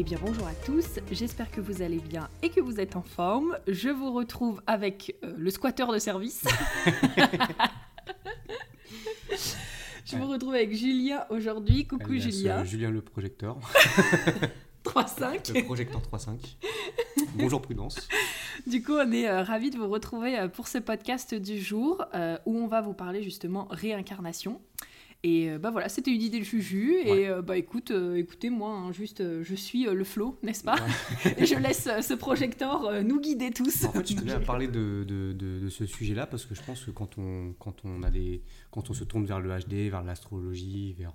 Eh bien bonjour à tous, j'espère que vous allez bien et que vous êtes en forme. Je vous retrouve avec euh, le squatteur de service. Je vous retrouve avec Julien aujourd'hui. Coucou Alias, Julien. euh, Julien le projecteur. 3-5. Le projecteur 3.5. Bonjour Prudence. Du coup, on est euh, ravis de vous retrouver euh, pour ce podcast du jour euh, où on va vous parler justement réincarnation. Et euh, bah voilà, c'était une idée de Juju. Et Ouais. euh, bah écoute, euh, écoutez, moi, hein, juste, je suis le flow, n'est-ce pas? Et je laisse ce projecteur nous guider tous. En fait, je tenais à parler de, de, de- de ce sujet-là parce que je pense que quand on, quand on, a des, quand on se tourne vers le HD, vers l'astrologie, vers,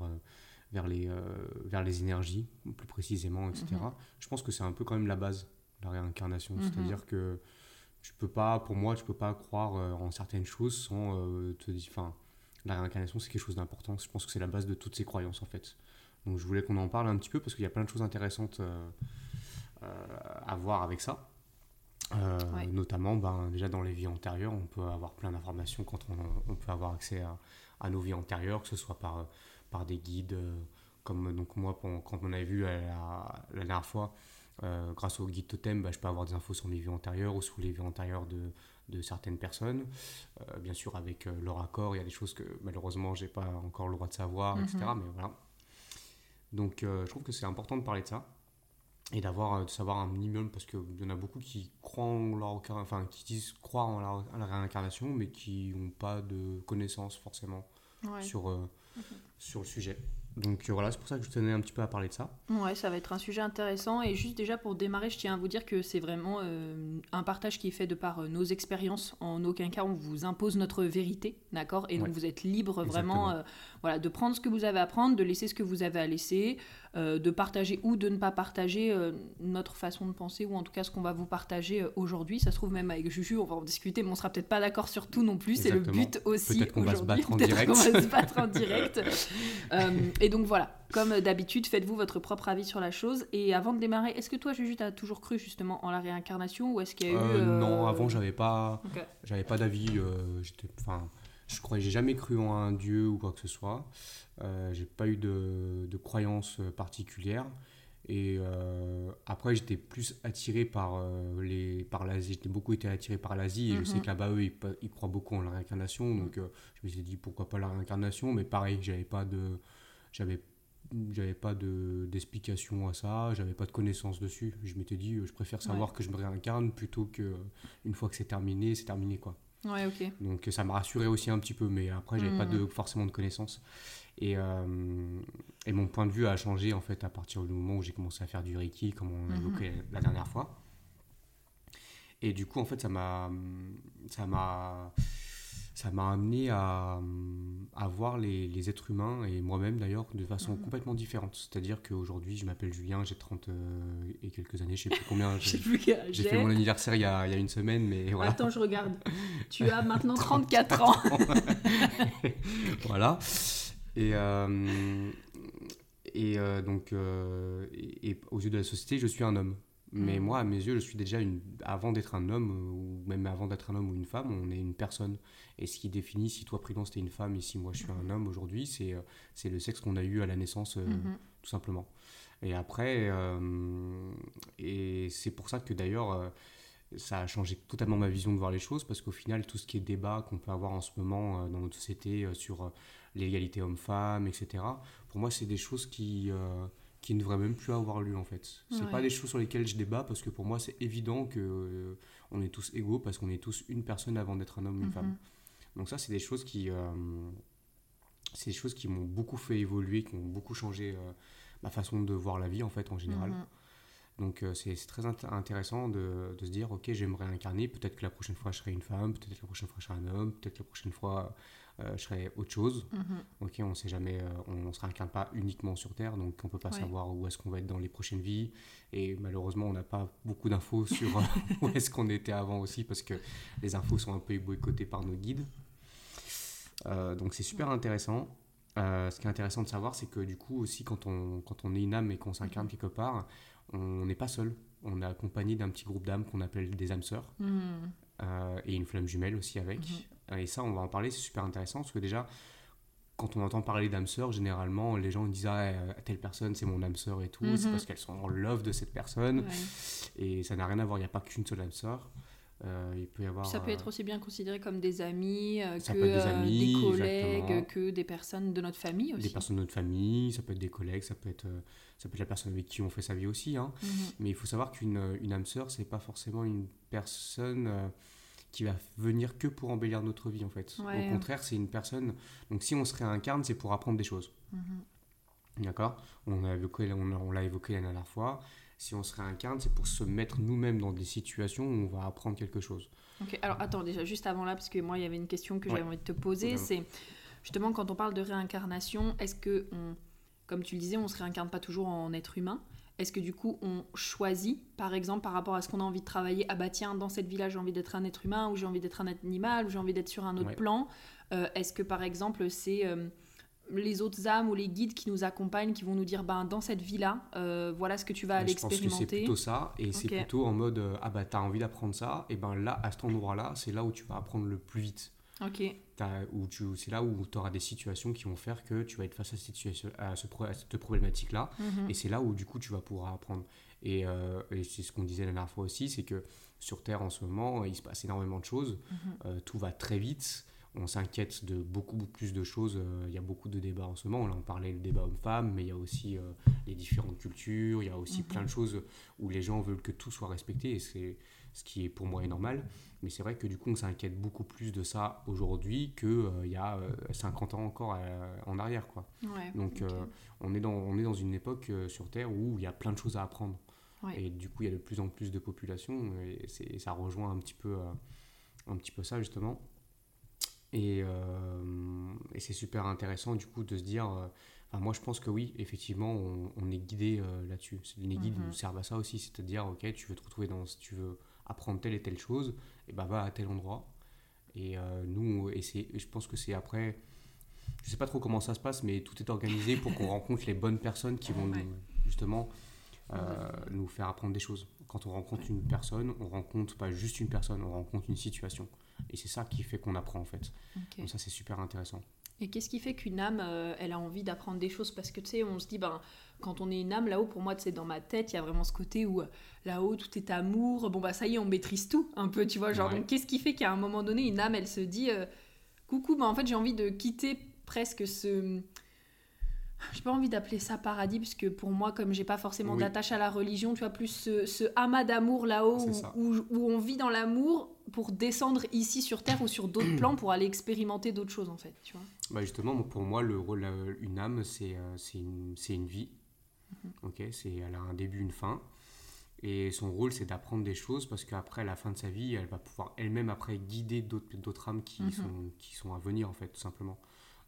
vers, les, euh, vers les énergies, plus précisément, etc., Mhm. je pense que c'est un peu quand même la base, la réincarnation. Mhm. C'est-à-dire que tu peux pas, pour moi, tu peux pas croire en certaines choses sans euh, te dire. Enfin, la réincarnation, c'est quelque chose d'important. Je pense que c'est la base de toutes ces croyances, en fait. Donc, je voulais qu'on en parle un petit peu parce qu'il y a plein de choses intéressantes euh, euh, à voir avec ça. Euh, Ouais. Notamment, ben, déjà dans les vies antérieures, on peut avoir plein d'informations quand on, on peut avoir accès à, à nos vies antérieures, que ce soit par, par des guides, comme donc moi, quand on avait vu la, la dernière fois, grâce au guide totem, bah, je peux avoir des infos sur mes vies antérieures ou sur les vies antérieures de, de certaines personnes. Euh, bien sûr, avec euh, leur accord, il y a des choses que malheureusement, j'ai pas encore le droit de savoir, etc. Mhm. Mais voilà. Donc, euh, je trouve que c'est important de parler de ça et d'avoir de savoir un minimum parce qu'il y en a beaucoup qui croient en leur enfin qui disent croire en la, la réincarnation mais qui n'ont pas de connaissances forcément Ouais. sur, euh, sur le sujet donc euh, voilà c'est pour ça que je tenais un petit peu à parler de ça Ouais, ça va être un sujet intéressant. Et juste déjà pour démarrer, je tiens à vous dire que c'est vraiment euh, un partage qui est fait de par euh, nos expériences. En aucun cas, on vous impose notre vérité, d'accord? Et donc Ouais. vous êtes libre vraiment euh, voilà, de prendre ce que vous avez à prendre, de laisser ce que vous avez à laisser, euh, de partager ou de ne pas partager euh, notre façon de penser, ou en tout cas ce qu'on va vous partager euh, aujourd'hui. Ça se trouve même avec Juju, on va en discuter, mais on sera peut-être pas d'accord sur tout non plus. C'est le but aussi Peut-être qu'on va se aujourd'hui. battre en Peut-être direct. qu'on va se battre en direct. Et donc voilà, comme d'habitude, faites-vous votre propre avis sur la chose. Et avant de démarrer, est-ce que toi, Juju, t'as toujours cru justement en la réincarnation ou est-ce qu'il y a eu... Non avant j'avais pas j'avais pas d'avis j'étais enfin je croyais j'ai jamais cru en un dieu ou quoi que ce soit. Euh, j'ai pas eu de, de croyance euh, particulière. Et euh, après j'étais plus attiré par euh, les par l'Asie. J'étais beaucoup été attiré par l'Asie et je sais Mhm. que là-bas eux ils, croient beaucoup en la réincarnation. Donc euh, je me suis dit pourquoi pas la réincarnation? Mais pareil j'avais pas de j'avais j'avais pas de d'explication à ça. J'avais pas de connaissances dessus. Je m'étais dit je préfère savoir que je me réincarne plutôt que une fois que c'est terminé c'est terminé quoi Ouais, ok. donc ça m'a rassuré aussi un petit peu, mais après j'avais pas Mhm. de, forcément de connaissances. Et, euh, et mon point de vue a changé en fait à partir du moment où j'ai commencé à faire du Reiki, comme on Mhm. évoqué la dernière fois. Et du coup en fait ça m'a ça m'a ça m'a amené à, à voir les, les êtres humains et moi-même d'ailleurs de façon Mhm. complètement différente. C'est-à-dire qu'aujourd'hui je m'appelle Julien, j'ai 30 euh, et quelques années, je sais plus combien. Je sais J'ai plus quel âge j'ai fait mon anniversaire il y a, il y a une semaine, mais voilà. Attends, je regarde. Tu as maintenant 34 ans. voilà. Et, euh, et euh, donc, et, et aux yeux de la société, je suis un homme. Mais Mhm. moi, à mes yeux, je suis déjà une. Avant d'être un homme, euh, ou même avant d'être un homme ou une femme, on est une personne. Et ce qui définit si toi, Prudence, t'es une femme et si moi, je suis un homme aujourd'hui, c'est euh, c'est le sexe qu'on a eu à la naissance, euh, Mhm. tout simplement. Et après, euh, et c'est pour ça que d'ailleurs, euh, ça a changé totalement ma vision de voir les choses, parce qu'au final, tout ce qui est débat qu'on peut avoir en ce moment dans notre société sur l'égalité homme-femme, etc., pour moi, c'est des choses qui, qui ne devraient même plus avoir lieu, en fait. C'est Ouais. pas des choses sur lesquelles je débat, parce que pour moi, c'est évident que euh, on est tous égaux, parce qu'on est tous une personne avant d'être un homme ou une Mhm. femme. Donc ça, c'est des choses qui... euh, c'est des choses qui m'ont beaucoup fait évoluer, qui ont beaucoup changé euh, ma façon de voir la vie, en fait, en général. Mhm. Donc c'est c'est très int- intéressant de, de se dire, ok, j'aimerais incarner, peut-être que la prochaine fois je serai une femme, peut-être que la prochaine fois je serai un homme, peut-être que la prochaine fois je serais autre chose. Mhm. Ok, on sait jamais, on, ne se réincarne pas uniquement sur Terre, donc on peut pas savoir où est-ce qu'on va être dans les prochaines vies. Et malheureusement, on n'a pas beaucoup d'infos sur où est-ce qu'on était avant aussi, parce que les infos sont un peu boycottées par nos guides. donc c'est super intéressant. Euh, ce qui est intéressant de savoir, c'est que du coup, aussi, quand on, quand on est une âme et qu'on s'incarne quelque part, on n'est pas seul. On est accompagné d'un petit groupe d'âmes qu'on appelle des âmes sœurs. Hmm. Euh, et une flamme jumelle aussi avec. Mhm. Et ça, on va en parler, c'est super intéressant parce que déjà, quand on entend parler d'âme sœur, généralement, les gens disent Ah, telle personne, c'est mon âme sœur et tout. C'est Mhm. parce qu'elles sont en love de cette personne. Ouais. Et ça n'a rien à voir, il n'y a pas qu'une seule âme sœur. Euh, il peut y avoir. Ça peut euh, être aussi bien considéré comme des amis, euh, que des amis, des collègues, exactement. que des personnes de notre famille aussi. des personnes de notre famille, ça peut être des collègues, ça peut être, ça peut être la personne avec qui on fait sa vie aussi. Hein. Mhm. Mais il faut savoir qu'une une âme sœur, c'est pas forcément une personne qui va venir que pour embellir notre vie en fait. Ouais. Au contraire, c'est une personne. Donc si on se réincarne, c'est pour apprendre des choses. Mhm. D'accord? On l'a évoqué, on, on l'a évoqué la dernière fois. Si on se réincarne, c'est pour se mettre nous-mêmes dans des situations où on va apprendre quelque chose. Ok, alors attends, déjà juste avant là, parce que moi il y avait une question que Ouais. j'avais envie de te poser, c'est justement quand on parle de réincarnation, est-ce que, on, comme tu le disais, on se réincarne pas toujours en être humain? Est-ce que du coup on choisit, par exemple, par rapport à ce qu'on a envie de travailler, ah bah tiens, dans cette vie-là j'ai envie d'être un être humain, ou j'ai envie d'être un animal, ou j'ai envie d'être sur un autre Ouais. plan Euh, Est-ce que par exemple c'est euh, les autres âmes ou les guides qui nous accompagnent qui vont nous dire, ben dans cette vie-là, euh, voilà ce que tu vas aller je pense que c'est expérimenter plutôt ça, et c'est plutôt en mode euh, ah bah t'as envie d'apprendre ça, et ben là à cet endroit-là, c'est là où tu vas apprendre le plus vite. Ok, c'est là où tu auras des situations qui vont faire que tu vas être face à cette, situation, à ce à cette problématique-là. Mhm. Et c'est là où du coup tu vas pouvoir apprendre. Et, euh, et c'est ce qu'on disait la dernière fois aussi, c'est que sur Terre en ce moment, il se passe énormément de choses. Mhm. Tout va très vite. On s'inquiète de beaucoup, beaucoup plus de choses. Euh, Il y a beaucoup de débats en ce moment. Là, on parlait du débat homme-femme, mais il y a aussi euh, les différentes cultures. Il y a aussi Mhm. plein de choses où les gens veulent que tout soit respecté. Et c'est ce qui est pour moi est normal. Mais c'est vrai que du coup, on s'inquiète beaucoup plus de ça aujourd'hui qu'il y a euh, 50 ans encore euh, en arrière. Quoi. ouais. Donc euh, on, est dans, on est dans une époque euh, sur Terre où il y a plein de choses à apprendre. Ouais. Et du coup, il y a de plus en plus de population et, ça rejoint un petit peu, euh, un petit peu ça justement. Et, euh, et c'est super intéressant du coup de se dire, euh, enfin, moi je pense que oui, effectivement, on, on est guidé euh, là-dessus. Les guides Mhm. nous servent à ça aussi, c'est à dire, ok, tu veux te retrouver dans, si tu veux apprendre telle et telle chose, et ben va à tel endroit. Et nous, et, je pense que c'est après, je sais pas trop comment ça se passe, mais tout est organisé pour qu'on rencontre les bonnes personnes qui vont Ouais. nous, justement euh, nous faire apprendre des choses. Quand on rencontre une personne, on rencontre pas juste une personne, on rencontre une situation. Et c'est ça qui fait qu'on apprend en fait. Donc ça c'est super intéressant. Et qu'est-ce qui fait qu'une âme, euh, elle a envie d'apprendre des choses? Parce que tu sais, on se dit, ben, quand on est une âme, là-haut, pour moi, sais, dans ma tête, il y a vraiment ce côté où euh, là-haut, tout est amour. Bon, bah, ça y est, on maîtrise tout, un peu, tu vois. Genre, Ouais. donc, qu'est-ce qui fait qu'à un moment donné, une âme, elle se dit, euh, coucou, bah, en fait, j'ai envie de quitter presque ce. J'ai pas envie d'appeler ça paradis, puisque pour moi, comme j'ai pas forcément Oui. d'attache à la religion, tu vois, plus ce, ce amas d'amour là-haut où, où, où on vit dans l'amour pour descendre ici sur Terre ou sur d'autres plans pour aller expérimenter d'autres choses, en fait, tu vois. Bah justement, pour moi, le rôle, une âme, c'est euh, c'est une, une vie. Mhm. Ok, c'est elle a un début, une fin. Et son rôle, c'est d'apprendre des choses parce qu'après la fin de sa vie, elle va pouvoir elle-même après guider d'autres d'autres âmes qui, Mhm. sont, qui sont à venir, en fait, tout simplement.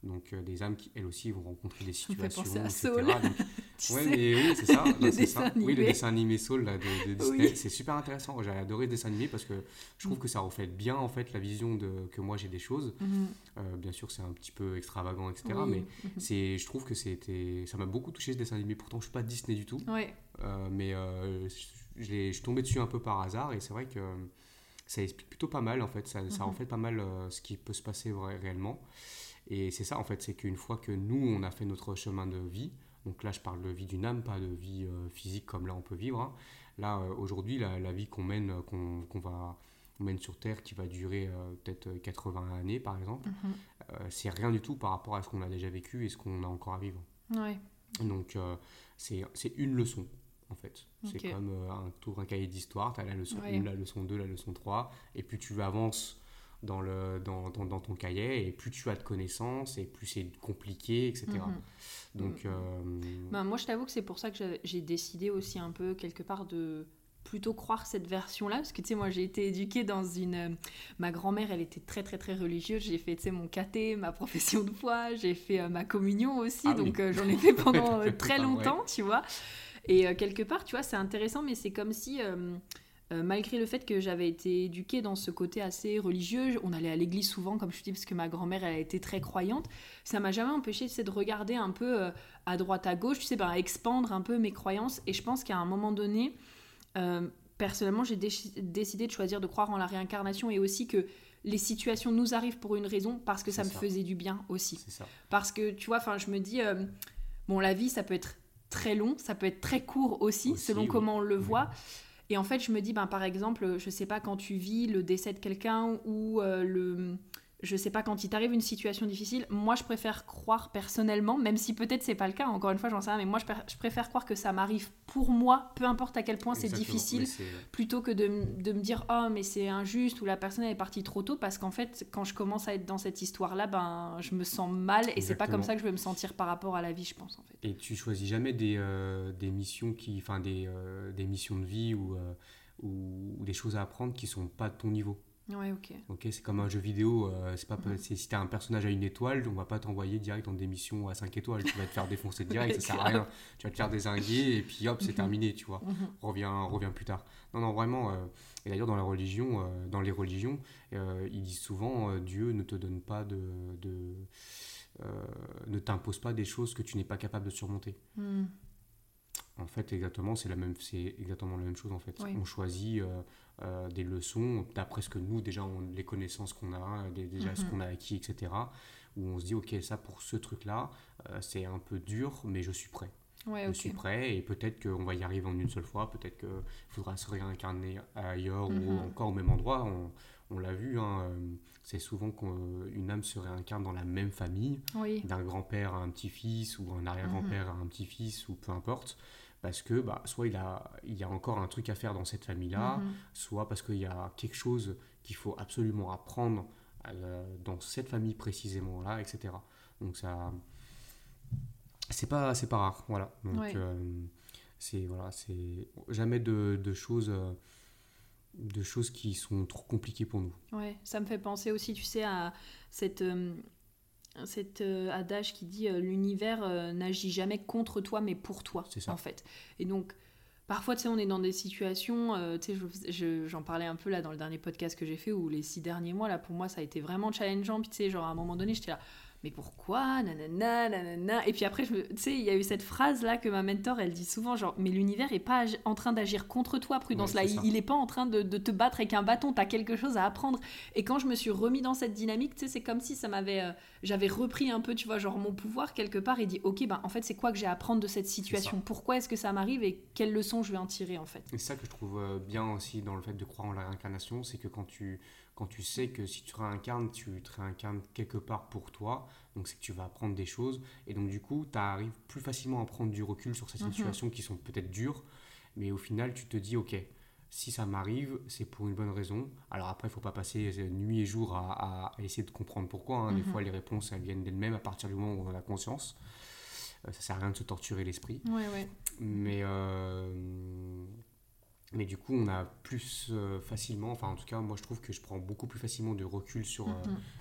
Donc euh, des âmes qui, elles aussi, vont rencontrer des Ça me fait situations, penser à etc. Soul. Donc, Tu ouais, sais. mais oui, c'est ça. Le non, c'est dessin ça. Oui, le dessin animé Soul là, de, de Disney, Oui. c'est super intéressant. J'ai adoré le dessin animé parce que je trouve que ça reflète bien en fait la vision de, que moi j'ai des choses. Mhm. Euh, bien sûr, c'est un petit peu extravagant, etc. Oui. Mais Mhm. c'est, je trouve que c'était, ça m'a beaucoup touché ce dessin animé. Pourtant, je suis pas Disney du tout, Ouais. Euh, mais je, suis tombé dessus un peu par hasard et c'est vrai que ça explique plutôt pas mal en fait. Ça, ça Mhm. en fait pas mal ce qui peut se passer vrai- réellement. Et c'est ça en fait, c'est qu'une fois que nous on a fait notre chemin de vie, donc là je parle de vie d'une âme, pas de vie euh, physique comme là on peut vivre. hein. Là euh, aujourd'hui, la, la vie qu'on mène, euh, qu'on, qu'on va on mène sur Terre, qui va durer euh, peut-être 80 années par exemple, Mhm. c'est rien du tout par rapport à ce qu'on a déjà vécu et ce qu'on a encore à vivre. Ouais. Donc c'est une leçon en fait. C'est comme un tour un cahier d'histoire, tu as la leçon Ouais. 1, la leçon 2, la leçon 3 et plus tu avances dans, le, dans, dans, dans ton cahier et plus tu as de connaissances et plus c'est compliqué, etc. Mhm. Donc euh, Ben, moi, je t'avoue que c'est pour ça que j'ai- décidé aussi un peu, quelque part, de plutôt croire cette version-là. Parce que tu sais moi j'ai été éduquée dans une euh, ma grand-mère elle était très très très religieuse. J'ai fait tu sais mon caté ma profession de foi. J'ai fait euh, ma communion aussi. Ah donc oui. euh, j'en ai fait pendant très longtemps tu vois. Et quelque part tu vois c'est intéressant mais c'est comme si euh, malgré le fait que j'avais été éduquée dans ce côté assez religieux, on allait à l'église souvent, comme je te dis, parce que ma grand-mère, elle a été très croyante, ça m'a jamais empêché de regarder un peu euh, à droite, à gauche, tu sais, ben, expandre un peu mes croyances. Et je pense qu'à un moment donné, euh, personnellement, j'ai décidé de choisir de croire en la réincarnation et aussi que les situations nous arrivent pour une raison, parce que ça me faisait du bien aussi. Ça. Parce que, tu vois, je me dis, bon, la vie, ça peut être très long, ça peut être très court aussi, Aussi, selon oui. comment on le Oui. Et en fait, je me dis, ben, par exemple, je sais pas, quand tu vis le décès de quelqu'un ou euh, le. Je sais pas, quand il t'arrive une situation difficile, moi je préfère croire personnellement, même si peut-être c'est pas le cas, encore une fois j'en sais rien, mais moi je, pr- je préfère croire que ça m'arrive pour moi, peu importe à quel point c'est difficile, plutôt que de, me dire oh mais c'est injuste ou la personne elle est partie trop tôt parce qu'en fait quand je commence à être dans cette histoire là ben je me sens mal et c'est pas comme ça que je vais me sentir par rapport à la vie je pense en fait. Et tu choisis jamais des, euh, des missions qui, enfin des, euh, des missions de vie ou, euh, ou, ou des choses à apprendre qui sont pas de ton niveau? Ouais ok Ok, c'est comme un jeu vidéo. euh, c'est pas, si t'as un personnage à une étoile, on va pas t'envoyer direct dans des missions à 5 étoiles. Tu vas te faire défoncer direct, ça sert à rien. Tu vas te faire désinguer et puis hop, c'est Mhm. terminé, tu vois. Mhm. Reviens, reviens plus tard. Non, non, vraiment. euh, et d'ailleurs, dans la religion, euh, dans les religions, euh, ils disent souvent Dieu ne te donne pas de, de ne t'impose pas des choses que tu n'es pas capable de surmonter. Hmm. En fait, exactement, c'est la même, c'est exactement la même chose en fait. Oui. On choisit euh, des leçons d'après ce que nous déjà, on, les connaissances qu'on a, des- déjà ce Mhm. qu'on a acquis, etc. Où on se dit, ok, ça pour ce truc-là, euh, c'est un peu dur, mais je suis prêt. ouais Je suis prêt et peut-être qu'on va y arriver en une seule fois, peut-être qu'il faudra se réincarner ailleurs Mhm. ou encore au même endroit. On, on l'a vu, hein, euh, c'est souvent qu'une âme se réincarne dans la même famille oui d'un grand-père à un petit-fils ou un arrière-grand-père Mhm. à un petit-fils ou peu importe parce que bah, soit il a, il y a encore un truc à faire dans cette famille-là, Mhm. soit parce qu'il y a quelque chose qu'il faut absolument apprendre euh, dans cette famille précisément-là, etc. Donc ça... C'est pas, c'est pas rare, voilà. Donc Ouais. euh, c'est voilà, c'est jamais de, de choses... euh, de choses qui sont trop compliquées pour nous. Ouais, ça me fait penser aussi, tu sais, à cette, euh, cet euh, adage qui dit euh, l'univers euh, n'agit jamais contre toi, mais pour toi, ça. en fait. Et donc, parfois, tu sais, on est dans des situations, tu sais, je- je- j'en parlais un peu là dans le dernier podcast que j'ai fait, où les six derniers mois, là, pour moi, ça a été vraiment challengeant. Puis, tu sais, genre, à un moment donné, j'étais là, mais pourquoi? Nanana, nanana. Et puis après, me- tu sais, il y a eu cette phrase-là que ma mentor, elle dit souvent, genre, mais l'univers est pas en train d'agir contre toi, Prudence. Ouais, là, il, il est pas en train de, de te battre avec un bâton, t'as quelque chose à apprendre. Et quand je me suis remis dans cette dynamique, tu sais, c'est comme si ça m'avait, euh, j'avais repris un peu, tu vois, genre mon pouvoir quelque part et dit, ok, ben en fait, c'est quoi que j'ai à apprendre de cette situation? Pourquoi est-ce que ça m'arrive et quelles leçons je vais en tirer en fait? Et c'est ça que je trouve euh, bien aussi dans le fait de croire en la réincarnation, c'est que quand tu, quand tu sais que si tu réincarnes, tu te réincarnes quelque part pour toi, donc c'est que tu vas apprendre des choses, et donc du coup, tu arrives plus facilement à prendre du recul sur ces Mhm. situations qui sont peut-être dures, mais au final, tu te dis, ok, si ça m'arrive, c'est pour une bonne raison. Alors après, il faut pas passer euh, nuit et jour à, à- à essayer de comprendre pourquoi. hein. Des Mhm. fois, les réponses, elles viennent d'elles-mêmes à partir du moment où on a conscience. Euh, ça sert à rien de se torturer l'esprit. Ouais, ouais. Mais, euh, mais du coup, on a plus euh, facilement, enfin en tout cas, moi je trouve que je prends beaucoup plus facilement de recul sur, euh,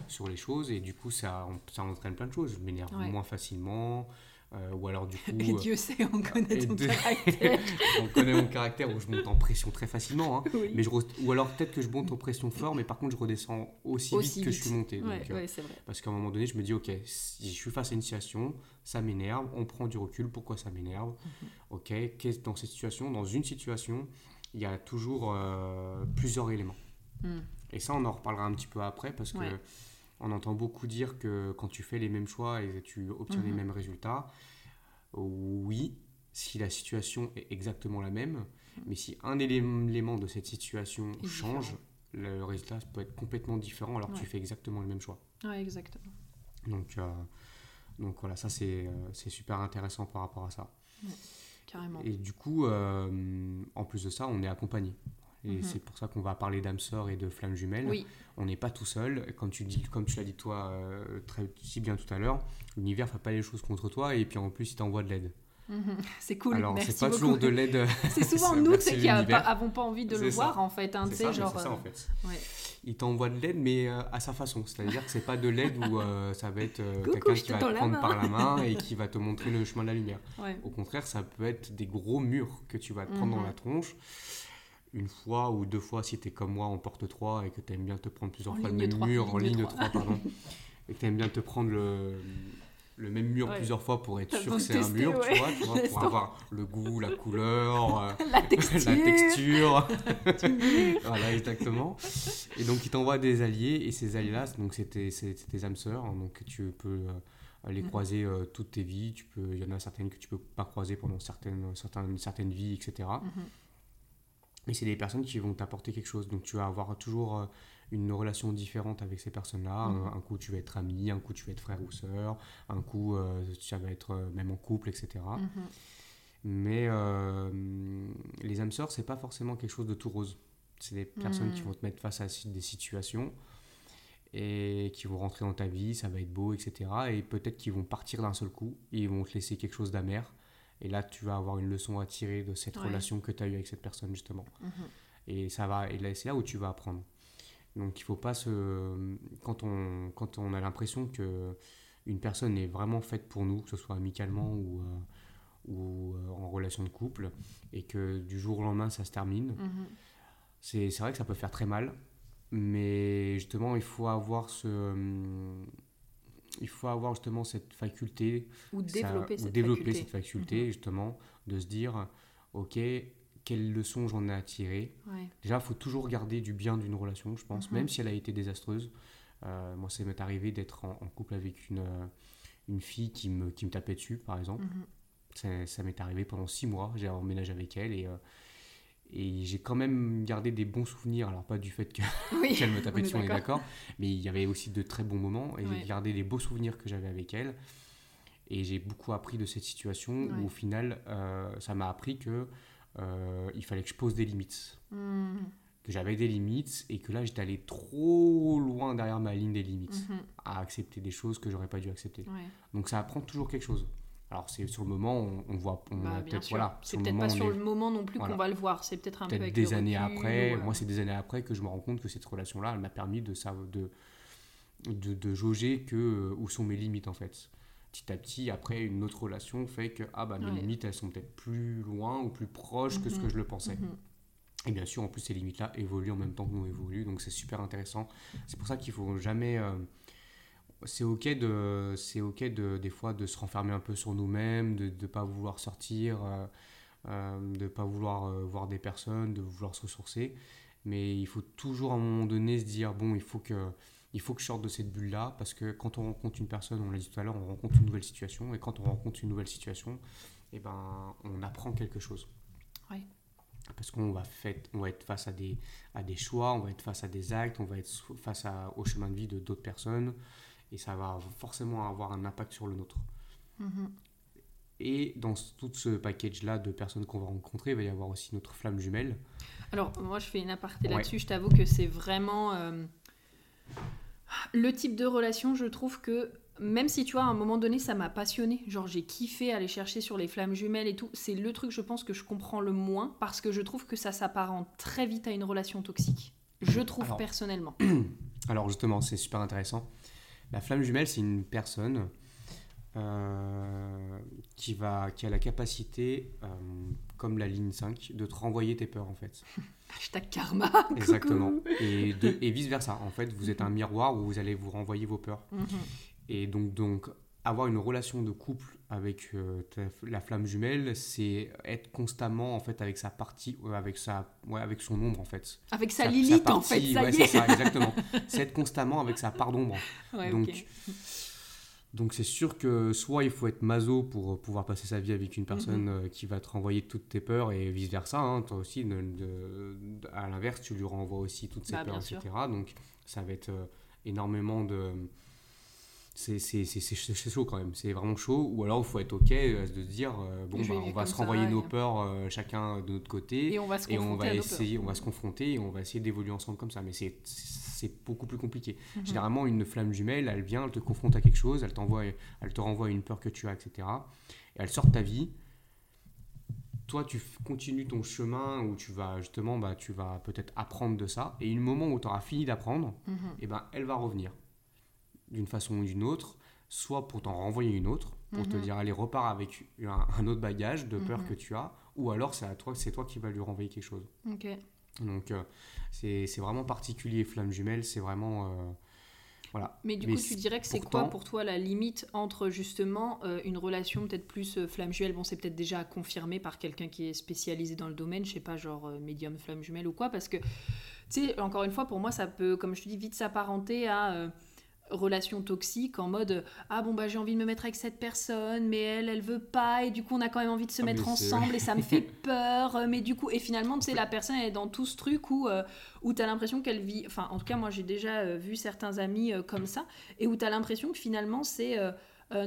sur les choses et du coup, ça, ça entraîne plein de choses. Je m'énerve Ouais. moins facilement, euh, ou alors du coup. Et euh, Dieu sait, on connaît ton de- caractère. on connaît mon caractère où je monte en pression très facilement. hein. Oui. Mais je re- Ou alors peut-être que je monte en pression fort, mais par contre je redescends aussi, Aussi vite que je suis monté. Ouais, donc, ouais, vrai. parce qu'à un moment donné, je me dis, ok, si je suis face à une situation, ça m'énerve, on prend du recul, pourquoi ça m'énerve? Mhm. Ok, qu'est-ce dans cette situation Dans une situation, il y a toujours euh, plusieurs éléments. Mm. Et ça, on en reparlera un petit peu après, parce que Ouais. on entend beaucoup dire que quand tu fais les mêmes choix et que tu obtiens les Mhm. mêmes résultats, oui, si la situation est exactement la même, mais si un élé- élément de cette situation change, le résultat peut être complètement différent alors que tu fais exactement le même choix. Ouais, exactement. Donc, euh, donc voilà, ça c'est euh, c'est super intéressant par rapport à ça. Carrément. Et du coup, euh, en plus de ça, on est accompagné. Et Mhm. c'est pour ça qu'on va parler d'âme sœur et de flammes jumelles. Oui, On n'est pas tout seul. Comme tu, dis, comme tu l'as dit toi euh, très si bien tout à l'heure, l'univers ne fait pas les choses contre toi et puis en plus il t'envoie de l'aide. Mhm. C'est cool. Alors, c'est pas beaucoup. toujours de l'aide. C'est souvent nous qui n'avons pas, envie de le ça. voir en fait. hein, C'est ça, genre, ça, euh, en fait. ouais. Il t'envoie de l'aide, mais euh, à sa façon. C'est-à-dire que c'est pas de l'aide où euh, ça va être euh, quelqu'un qui va te prendre par la main et qui va te montrer le chemin de la lumière. Ouais. Au contraire, ça peut être des gros murs que tu vas te prendre Mhm. dans la tronche. Une fois ou deux fois, si tu es comme moi en porte 3 et que tu aimes bien te prendre plusieurs En fois le même 3, mur, en ligne ligne 3. 3, pardon, et que tu aimes bien te prendre le, le même mur Ouais. plusieurs fois pour être sûr que c'est un mur, ouais. tu vois, tu vois, pour avoir le goût, la couleur, euh, La texture. la texture. voilà, exactement. Et donc, il t'envoie des alliés, et ces alliés-là, donc c'est tes, âmes sœurs, hein, donc tu peux euh, les Mhm. croiser euh, toute tes vies. Tu peux, il y en a certaines que tu peux pas croiser pendant certaines, certaines, certaines vies, etc. Mais c'est des personnes qui vont t'apporter quelque chose. Donc, tu vas avoir toujours euh, une relation différente avec ces personnes-là. Mhm. Un, un coup, tu vas être ami, un coup, tu vas être frère ou sœur, un coup, euh, tu vas être euh, même en couple, etc. Mhm. Mais euh, les âmes sœurs, c'est pas forcément quelque chose de tout rose. C'est des personnes qui vont te mettre face à des situations et qui vont rentrer dans ta vie, ça va être beau, etc. Et peut-être qu'ils vont partir d'un seul coup et ils vont te laisser quelque chose d'amer. Et là, tu vas avoir une leçon à tirer de cette Ouais. relation que tu as eue avec cette personne, justement. Mhm. Et ça va, et là, c'est là où tu vas apprendre. Donc, il faut pas se. Quand on, quand on a l'impression que une personne est vraiment faite pour nous, que ce soit amicalement ou, euh, ou euh, en relation de couple, et que du jour au lendemain, ça se termine, c'est c'est vrai que ça peut faire très mal. Mais justement, il faut avoir ce. Il faut avoir justement cette faculté Ou ça- développer ou cette développer faculté. cette faculté, Mhm. justement, de se dire, ok, quelle leçon j'en ai à tirer. Ouais. Déjà, il faut toujours garder du bien d'une relation, je pense, Mhm. même si elle a été désastreuse. Euh, moi, ça m'est arrivé d'être en, en couple avec une, euh, une fille qui me, qui me tapait dessus, par exemple. Mhm. Ça, ça m'est arrivé pendant six mois, j'ai emménagé avec elle et, euh, et j'ai quand même gardé des bons souvenirs. Alors, pas du fait Oui. qu'elle me tapait dessus, on est d'accord. mais il y avait aussi de très bons moments et Ouais. j'ai gardé les beaux souvenirs que j'avais avec elle. Et j'ai beaucoup appris de cette situation Ouais. où, au final, euh, ça m'a appris que euh, il fallait que je pose des limites Mhm. que j'avais des limites et que là j'étais allé trop loin derrière ma ligne des limites Mhm. à accepter des choses que j'aurais pas dû accepter. Ouais. Donc ça apprend toujours quelque chose. Alors c'est sur le moment on, on voit on Bah, sûr. voilà c'est peut-être moment pas sur le moment non plus voilà. qu'on va le voir. C'est peut-être un peu peut-être avec des années recul, après. ou, euh, Moi c'est des années après que je me rends compte que cette relation là elle m'a permis de de, de de jauger que euh, où sont mes limites en fait. Petit à petit après une autre relation fait que ah bah mes Ouais. limites elles sont peut-être plus loin ou plus proches que ce que Mhm. je le pensais. Mhm. Et bien sûr, en plus, ces limites-là évoluent en même temps que nous évoluons, donc c'est super intéressant. C'est pour ça qu'il faut jamais. euh, c'est ok de, c'est ok de des fois de se renfermer un peu sur nous-mêmes, de ne pas vouloir sortir, euh, euh, de ne pas vouloir euh, voir des personnes, de vouloir se ressourcer. Mais il faut toujours à un moment donné se dire bon, il faut que il faut que je sorte de cette bulle-là parce que quand on rencontre une personne, on l'a dit tout à l'heure, on rencontre une nouvelle situation et quand on rencontre une nouvelle situation, eh ben, on apprend quelque chose. Parce qu'on va, fait- on va être face à des, à des choix, on va être face à des actes, on va être face à, au chemin de vie de d'autres personnes, et ça va forcément avoir un impact sur le nôtre. Mhm. Et dans tout ce package-là de personnes qu'on va rencontrer, il va y avoir aussi notre flamme jumelle. Alors, moi, je fais une aparté Ouais. là-dessus. Je t'avoue que c'est vraiment euh, le type de relation. Je trouve que même si tu vois, à un moment donné, ça m'a passionné. Genre, j'ai kiffé aller chercher sur les flammes jumelles et tout. C'est le truc, je pense, que je comprends le moins parce que je trouve que ça s'apparente très vite à une relation toxique. Je trouve Alors. personnellement. Alors justement, c'est super intéressant. La flamme jumelle, c'est une personne euh, qui, va, qui a la capacité, euh, comme la ligne 5, de te renvoyer tes peurs en fait. Hashtag karma. Exactement. Et, de- et vice-versa. En fait, vous êtes un miroir où vous allez vous renvoyer vos peurs. Mhm. Et donc, donc avoir une relation de couple avec euh, la flamme jumelle, c'est être constamment en fait avec sa partie, euh, avec sa, ouais, avec son ombre en fait. Avec sa, Sa- Lilith, sa en fait, ça ouais, c'est est. ça, exactement. c'est être constamment avec sa part d'ombre. Ouais, donc, donc c'est sûr que soit il faut être maso pour euh, pouvoir passer sa vie avec une Mhm. personne euh, qui va te renvoyer toutes tes peurs et vice versa. hein, toi aussi, de- de- de- à l'inverse, tu lui renvoies aussi toutes ses Bah, peurs, etc. sûr. Donc ça va être euh, énormément de c'est c'est- c'est- c'est ch- c'est chaud quand même, c'est vraiment chaud. Ou alors il faut être ok euh, de se dire euh, bon bah, on va se ça, renvoyer nos et- peurs euh, chacun de notre côté Et on va se et confronter on va essayer, on va se confronter et on va essayer d'évoluer ensemble comme ça. Mais c'est beaucoup plus compliqué. Mhm. Généralement, une flamme jumelle, elle vient, elle te confronte à quelque chose, elle t'envoie, elle te renvoie à une peur que tu as, etc. Et elle sort de ta vie. toi, tu continues ton chemin où tu vas justement, bah, tu vas peut-être apprendre de ça. Et le moment où tu auras fini d'apprendre, Mhm. et ben, elle va revenir d'une façon ou d'une autre, soit pour t'en renvoyer une autre, pour te Mhm. dire allez repars avec un, un autre bagage de peur Mhm. que tu as, ou alors c'est à toi, c'est toi qui vas lui renvoyer quelque chose. Ok. Donc euh, c'est vraiment particulier flamme jumelle, c'est vraiment euh, voilà. Mais du Mais coup, tu dirais que c'est quoi pour toi la limite entre justement euh, une relation peut-être plus flamme jumelle? Bon, c'est peut-être déjà confirmé par quelqu'un qui est spécialisé dans le domaine, je sais pas, genre médium flamme jumelle ou quoi, parce que, tu sais, encore une fois, pour moi, ça peut, comme je te dis, vite s'apparenter à. Relation toxique en mode ah bon bah j'ai envie de me mettre avec cette personne mais elle elle veut pas et du coup on a quand même envie de se Ah, mettre ensemble et ça me fait peur euh, mais du coup et finalement tu sais la personne elle est dans tout ce truc où euh, où tu as l'impression qu'elle vit enfin en tout cas moi j'ai déjà euh, vu certains amis euh, comme ça et où tu as l'impression que finalement c'est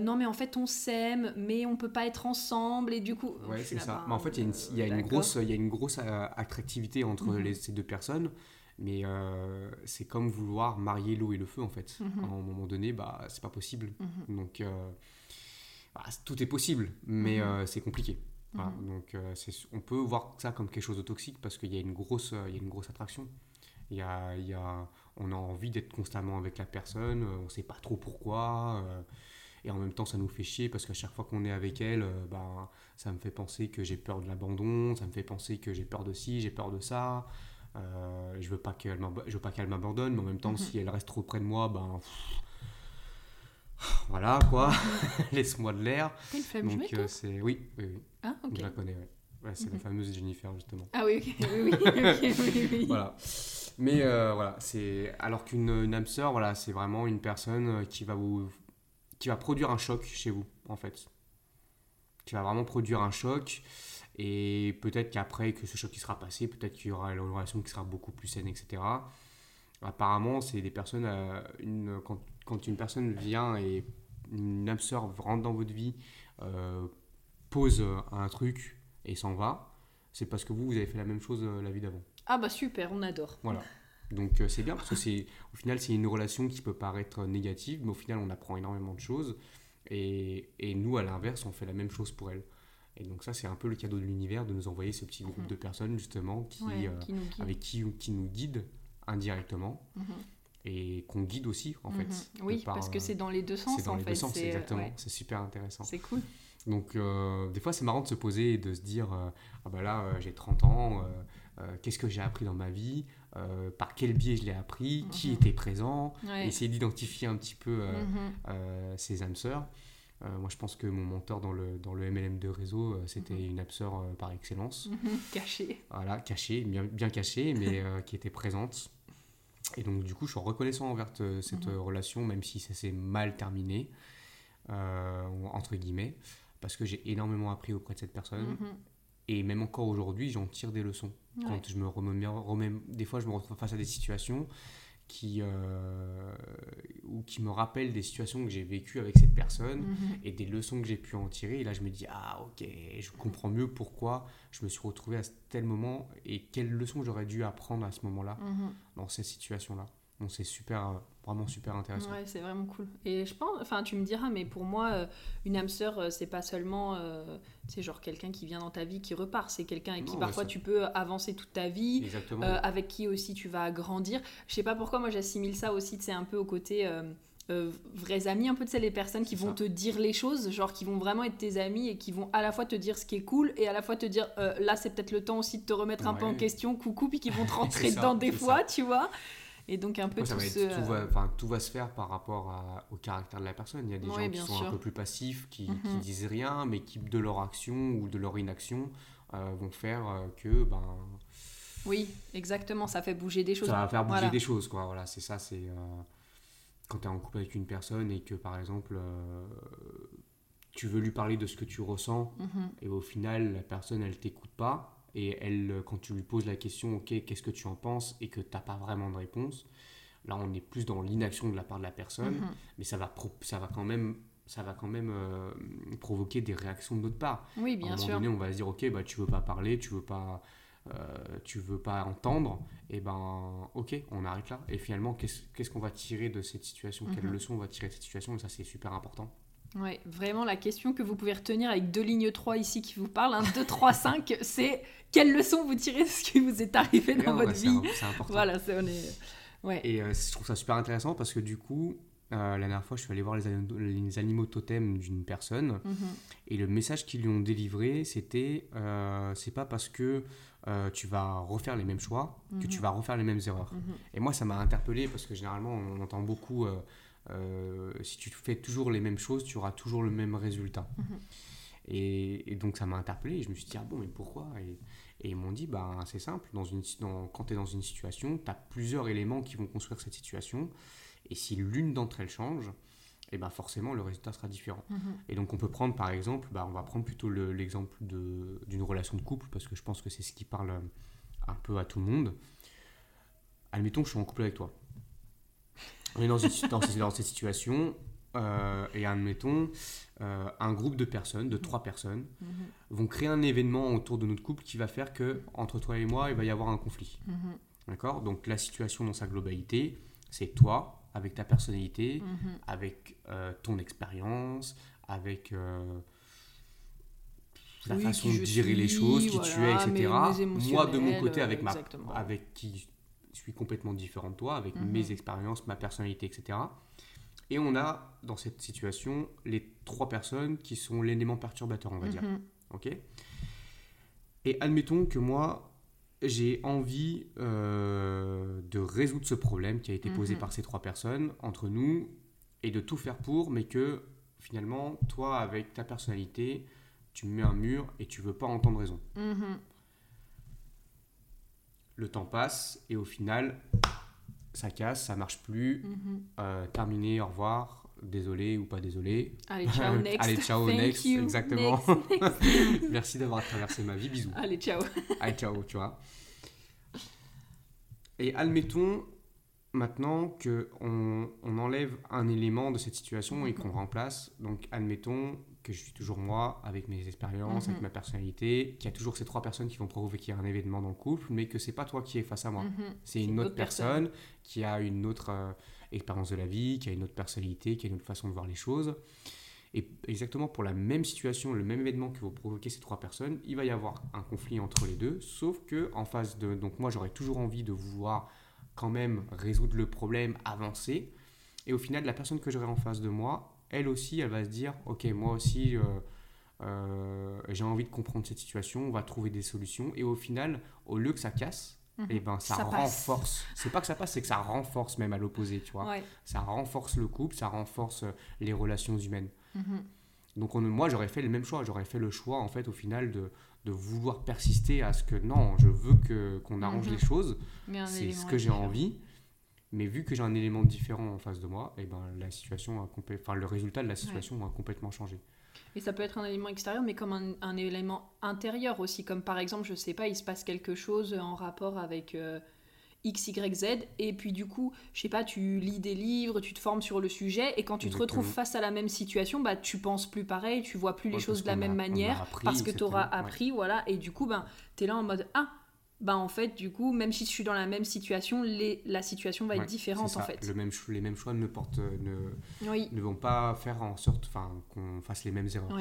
non mais en fait on s'aime mais on peut pas être ensemble et du coup Ouais, c'est ça. bah, Mais en fait, il y a une, il y a une d'accord. grosse, il y a une grosse attractivité entre les- ces deux personnes. Mais euh, c'est comme vouloir marier l'eau et le feu, en fait. Mhm. À un moment donné, bah, c'est pas possible. Mhm. Donc, euh, bah, tout est possible, mais Mhm. euh, c'est compliqué. Voilà. Mhm. Donc, on peut voir ça comme quelque chose de toxique parce qu'il y a une grosse, il y a une grosse attraction. Il y a, il y a, on a envie d'être constamment avec la personne, on sait pas trop pourquoi. et en même temps, ça nous fait chier parce qu'à chaque fois qu'on est avec elle, bah, ça me fait penser que j'ai peur de l'abandon, ça me fait penser que j'ai peur de ci, j'ai peur de ça. Euh, je veux pas qu'elle m'ab- je veux pas qu'elle m'abandonne, mais en même temps, Mhm. si elle reste trop près de moi, ben pff, voilà quoi, laisse-moi de l'air. Une Donc euh, c'est oui, oui, oui, ah ok je la connais. Ouais, c'est la fameuse Jennifer justement. ah oui ok oui oui, ok, oui, oui. Voilà. Mais euh, voilà, c'est alors qu'une une âme sœur, voilà, c'est vraiment une personne euh, qui va vous qui va produire un choc chez vous en fait. Qui va vraiment produire un choc et peut-être qu'après que ce choc qui sera passé, peut-être qu'il y aura une relation qui sera beaucoup plus saine, etc. Apparemment, c'est des personnes euh, une, quand, quand une personne vient et une âme sœur rentre dans votre vie, euh, pose un truc et s'en va, c'est parce que vous, vous avez fait la même chose euh, la vie d'avant. ah bah super on adore Voilà. Donc euh, c'est bien parce que c'est au final c'est une relation qui peut paraître négative, mais au final on apprend énormément de choses et, et nous à l'inverse on fait la même chose pour elle. Et donc ça c'est un peu le cadeau de l'univers de nous envoyer ce petit groupe Mhm. de personnes justement qui, Ouais, euh, qui nous guide. avec qui, qui nous guident indirectement Mhm. et qu'on guide aussi en fait. Mhm. Oui, par, parce que euh, c'est dans les deux sens c'est dans en les fait. deux sens exactement. ouais, C'est super intéressant. C'est cool. Donc, euh, des fois, c'est marrant de se poser et de se dire euh, Ah bah là, euh, j'ai 30 ans, qu'est-ce que j'ai appris dans ma vie Par quel biais je l'ai appris Qui était présent Ouais. Essayer d'identifier un petit peu ses âmes sœurs. Euh, moi, je pense que mon mentor dans le, dans le MLM de réseau, euh, c'était Mhm. une sœur euh, par excellence. Mhm. Caché. Voilà, cachée, bien, bien cachée, mais qui était présente. Et donc, du coup, je suis reconnaissant envers te- cette Mhm. relation, même si ça s'est mal terminé, entre guillemets, parce que j'ai énormément appris auprès de cette personne. Et même encore aujourd'hui, j'en tire des leçons. Ouais. Quand je me remets, remets- des fois, je me retrouve face à des situations qui, euh, ou qui me rappellent des situations que j'ai vécues avec cette personne Mhm. et des leçons que j'ai pu en tirer. Et là, je me dis, ah ok, je comprends mieux pourquoi je me suis retrouvé à tel moment et quelles leçons j'aurais dû apprendre à ce moment-là, Mhm. dans cette situation-là. Donc c'est super, euh, vraiment super intéressant. Ouais, c'est vraiment cool. Et je pense, enfin, tu me diras, mais pour moi, euh, une âme sœur, euh, c'est pas seulement, euh, c'est genre quelqu'un qui vient dans ta vie, qui repart. C'est quelqu'un avec qui Non, parfois ouais, tu peux avancer toute ta vie, Exactement. euh, avec qui aussi tu vas grandir. Je sais pas pourquoi, moi j'assimile ça aussi, c'est un peu au côté euh, euh, vrais amis, un peu de ces les personnes qui vont ça. te dire les choses, genre qui vont vraiment être tes amis et qui vont à la fois te dire ce qui est cool et à la fois te dire euh, là c'est peut-être le temps aussi de te remettre un peu en question, coucou, puis qui vont te rentrer ça, dedans des fois, ça. tu vois. Et donc un peu ça tout va être- ce... tout, va, enfin, tout va se faire par rapport à- au caractère de la personne. Il y a des Ouais, gens qui sont sûr. un peu plus passifs, qui, qui Mhm. disent rien, mais qui, de leur action ou de leur inaction, euh, vont faire euh, que ben, Oui, exactement, ça fait bouger des choses. ça va faire bouger Voilà. des choses. Quoi. Voilà, c'est ça. C'est euh, quand tu es en couple avec une personne et que, par exemple, euh, tu veux lui parler de ce que tu ressens Mhm. et au final, la personne, elle t'écoute pas. Et elle, euh, quand tu lui poses la question, ok, qu'est-ce que tu en penses, et que tu n'as pas vraiment de réponse, là, on est plus dans l'inaction de la part de la personne, Mhm. mais ça va, ça va quand même, ça va quand même euh, provoquer des réactions de notre part. Oui, à un bien moment sûr. donné, on va se dire, ok, bah, tu veux pas parler, tu veux pas, euh, tu veux pas entendre, et ben, ok, on arrête là. Et finalement, qu'est-ce qu'on va tirer de cette situation? Quelle Mhm. leçon on va tirer de cette situation? Et ça, c'est super important. Ouais, vraiment la question que vous pouvez retenir avec deux lignes 3 ici qui vous parlent, un 2, 3, 5, c'est quelle leçon vous tirez de ce qui vous est arrivé dans votre vie. C'est important. Voilà, c'est on est... Ouais. Et euh, je trouve ça super intéressant parce que du coup, euh, la dernière fois, je suis allé voir les, animaux, les animaux totems d'une personne Mhm. et le message qu'ils lui ont délivré, c'était euh, c'est pas parce que euh, tu vas refaire les mêmes choix que tu Mhm. vas refaire les mêmes erreurs. Mhm. Et moi, ça m'a interpellé parce que généralement, on entend beaucoup si tu fais toujours les mêmes choses, tu auras toujours le même résultat. Et, et donc, ça m'a interpellé et je me suis dit, ah bon, mais pourquoi? Et, et ils m'ont dit, bah, c'est simple, dans une, dans, quand tu es dans une situation, tu as plusieurs éléments qui vont construire cette situation. Et si l'une d'entre elles change, et ben forcément, le résultat sera différent. Mhm. Et donc on peut prendre par exemple, bah, on va prendre plutôt le- l'exemple de- d'une relation de couple, parce que je pense que c'est ce qui parle un peu à tout le monde. Admettons que je suis en couple avec toi. On est dans, une- dans, ces- dans cette situation, euh, et admettons, euh, un groupe de personnes, de trois personnes, Mhm. vont créer un événement autour de notre couple qui va faire que entre toi et moi, il va y avoir un conflit. Mhm. D'accord? Donc la situation dans sa globalité, c'est toi, avec ta personnalité, Mhm. avec euh, ton expérience, avec la Oui, façon de gérer les choses, qui tu es, etc. mes- Moi, de mon côté, avec, ma, avec qui je suis complètement différent de toi, avec mes expériences, ma personnalité, etc. Et on a, dans cette situation, les trois personnes qui sont l'élément perturbateur, on va dire. Mhm. Ok? Et admettons que moi, j'ai envie euh, de résoudre ce problème qui a été posé Mhm. par ces trois personnes entre nous et de tout faire pour, mais que finalement, toi, avec ta personnalité, tu me mets un mur et tu veux pas entendre raison. Mhm. Le temps passe et au final, ça casse, ça marche plus. Mhm. Euh, terminé, au revoir, désolé ou pas désolé. Allez, ciao, next. Allez, ciao, Thank next, you. exactement. Next, next. Merci d'avoir traversé ma vie, bisous. Allez, ciao. Allez, ciao, tu vois. Et admettons maintenant que on, on enlève un élément de cette situation et qu'on remplace. Donc, admettons que je suis toujours moi, avec mes expériences, avec Mhm. ma personnalité, qu'il y a toujours ces trois personnes qui vont provoquer un événement dans le couple, mais que c'est pas toi qui es face à moi. Mhm. C'est une autre personne, qui a une autre euh, expérience de la vie, qui a une autre personnalité, qui a une autre façon de voir les choses. Et exactement pour la même situation, le même événement que vont provoquer ces trois personnes, il va y avoir un conflit entre les deux, sauf que en face de... Donc moi j'aurais toujours envie de vouloir quand même résoudre le problème, avancer. Et au final, la personne que j'aurai en face de moi, elle aussi, elle va se dire, ok, moi aussi, euh, euh, j'ai envie de comprendre cette situation, on va trouver des solutions. Et au final, au lieu que ça casse, Mhm. et ben ça, renforce. C'est pas que ça passe, c'est que ça renforce même à l'opposé, tu vois. Ouais. Ça renforce le couple, ça renforce euh, les relations humaines. Mhm. Donc on- moi j'aurais fait le même choix, j'aurais fait le choix en fait au final de, de vouloir persister à ce que non, je veux que qu'on arrange Mhm. les choses, c'est ce que j'ai envie. Mais vu que j'ai un élément différent en face de moi, et ben la situation a enfin le résultat de la situation a complètement changé. Et ça peut être un élément extérieur, mais comme un, un élément intérieur aussi. Comme par exemple, je sais pas, il se passe quelque chose en rapport avec euh, X, Y, Z. Et puis du coup, je sais pas, tu lis des livres, tu te formes sur le sujet. Et quand tu te retrouves face à la même situation, bah, tu penses plus pareil, tu vois plus les choses de la même a- manière. appris, parce que tu auras ouais. appris, voilà. Et du coup, ben, tu es là en mode Ah, bah en fait, du coup, même si je suis dans la même situation, les, la situation va Ouais, être différente en fait. Le même, cho- les mêmes choix ne, portent, ne, Oui. ne vont pas faire en sorte enfin, qu'on fasse les mêmes erreurs.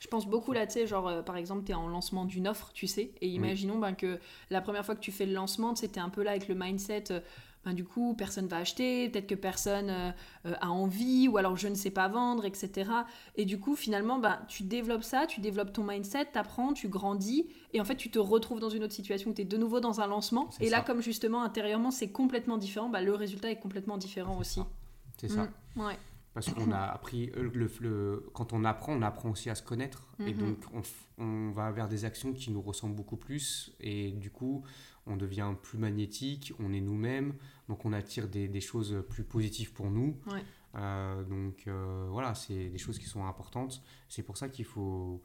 Je pense beaucoup là, tu sais, genre euh, par exemple, tu es en lancement d'une offre, tu sais, et imaginons ben, que la première fois que tu fais le lancement, tu un peu là avec le mindset, euh, ben, du coup, personne va acheter, peut-être que personne euh, euh, a envie, ou alors je ne sais pas vendre, etc. Et du coup, finalement, ben, tu développes ça, tu développes ton mindset, tu apprends, tu grandis, et en fait, tu te retrouves dans une autre situation où tu es de nouveau dans un lancement, et là, comme justement, intérieurement, c'est complètement différent, ben, le résultat est complètement différent aussi. C'est ça. Mm, ouais. Parce qu'on a appris, euh, le, le- quand on apprend, on apprend aussi à se connaître. Et Mhm. donc, on, on va vers des actions qui nous ressemblent beaucoup plus. Et du coup, on devient plus magnétique, on est nous-mêmes. Donc, on attire des, des choses plus positives pour nous. Ouais. Euh, donc, euh, voilà, c'est des choses qui sont importantes. C'est pour ça qu'il faut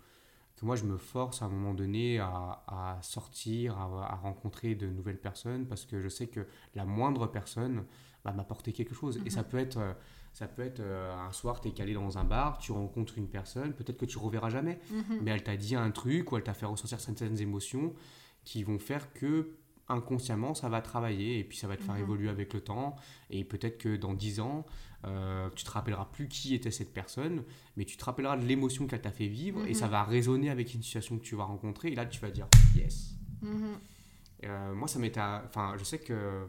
que moi, je me force à un moment donné à, à sortir, à, à rencontrer de nouvelles personnes. Parce que je sais que la moindre personne va m'apporter quelque chose. Et Mhm. ça peut être... ça peut être euh, un soir, tu es calé dans un bar, tu rencontres une personne, peut-être que tu reverras jamais, Mhm. mais elle t'a dit un truc ou elle t'a fait ressentir certaines émotions qui vont faire que inconsciemment, ça va travailler et puis ça va te faire Mhm. évoluer avec le temps. Et peut-être que dans 10 ans, euh, tu te rappelleras plus qui était cette personne, mais tu te rappelleras de l'émotion qu'elle t'a fait vivre et Mhm. ça va résonner avec une situation que tu vas rencontrer. Et là, tu vas dire yes. Mhm. Euh, moi, ça m'était. Enfin, je sais que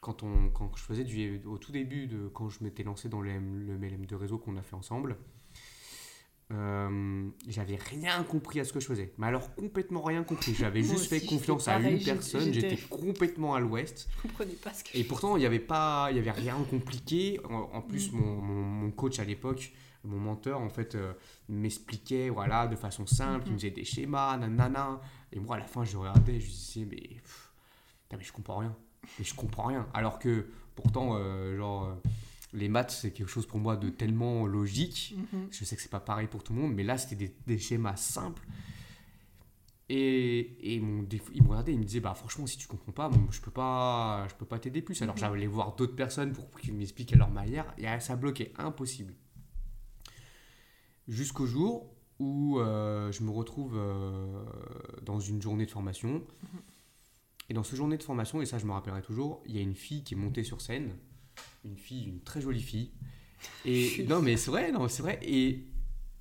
quand, on, quand je faisais du. Au tout début, de, quand je m'étais lancé dans le, le MLM de réseau qu'on a fait ensemble, euh, j'avais rien compris à ce que je faisais. Mais alors, complètement rien compris. J'avais juste fait confiance à une personne. j'étais- complètement à l'ouest. Je comprenais pas ce que Et pourtant, il n'y avait, pas- il y avait rien compliqué. En, en plus, Mm. mon, mon- mon coach à l'époque, mon menteur, en fait, euh, m'expliquait voilà, de façon simple. Il me faisait des schémas, nanana. Et moi, à la fin, je regardais, je disais, mais, pff, mais je comprends rien. Mais je comprends rien. Alors que, pourtant, euh, genre, les maths, c'est quelque chose pour moi de tellement logique. Mhm. Je sais que c'est pas pareil pour tout le monde, mais là, c'était des, des schémas simples. Et, et mon déf- il me regardait, il me disait, bah franchement, si tu comprends pas, bon, je peux pas, je peux pas t'aider plus. Alors Mhm. j'allais voir d'autres personnes pour qu'ils m'expliquent à leur manière, et euh, ça bloquait, impossible. Jusqu'au jour où euh, je me retrouve euh, dans une journée de formation. Et dans ce journée de formation, et ça je me rappellerai toujours, il y a une fille qui est montée sur scène, une fille, une très jolie fille. Et non mais c'est vrai, non c'est vrai. Et,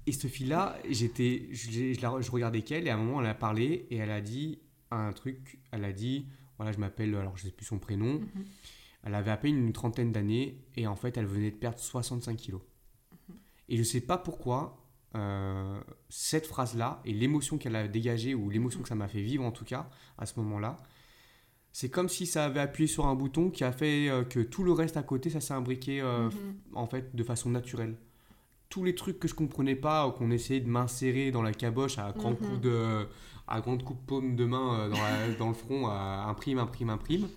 et cette fille-là, j'étais, je, je, la- je regardais qu'elle et à un moment elle a parlé et elle a dit un truc. Elle a dit, voilà je m'appelle, alors je sais plus son prénom. Mhm. Elle avait à peine une trentaine d'années et en fait elle venait de perdre 65 kilos. Et je sais pas pourquoi euh, cette phrase-là et l'émotion qu'elle a dégagée ou l'émotion que ça m'a fait vivre en tout cas à ce moment-là, c'est comme si ça avait appuyé sur un bouton qui a fait euh, que tout le reste à côté ça s'est imbriqué euh, Mhm. en fait de façon naturelle. Tous les trucs que je comprenais pas ou qu'on essayait de m'insérer dans la caboche à grand Mhm. coup de à grande coupe paume de main euh, dans, la- dans le front, à imprime, imprime, imprime,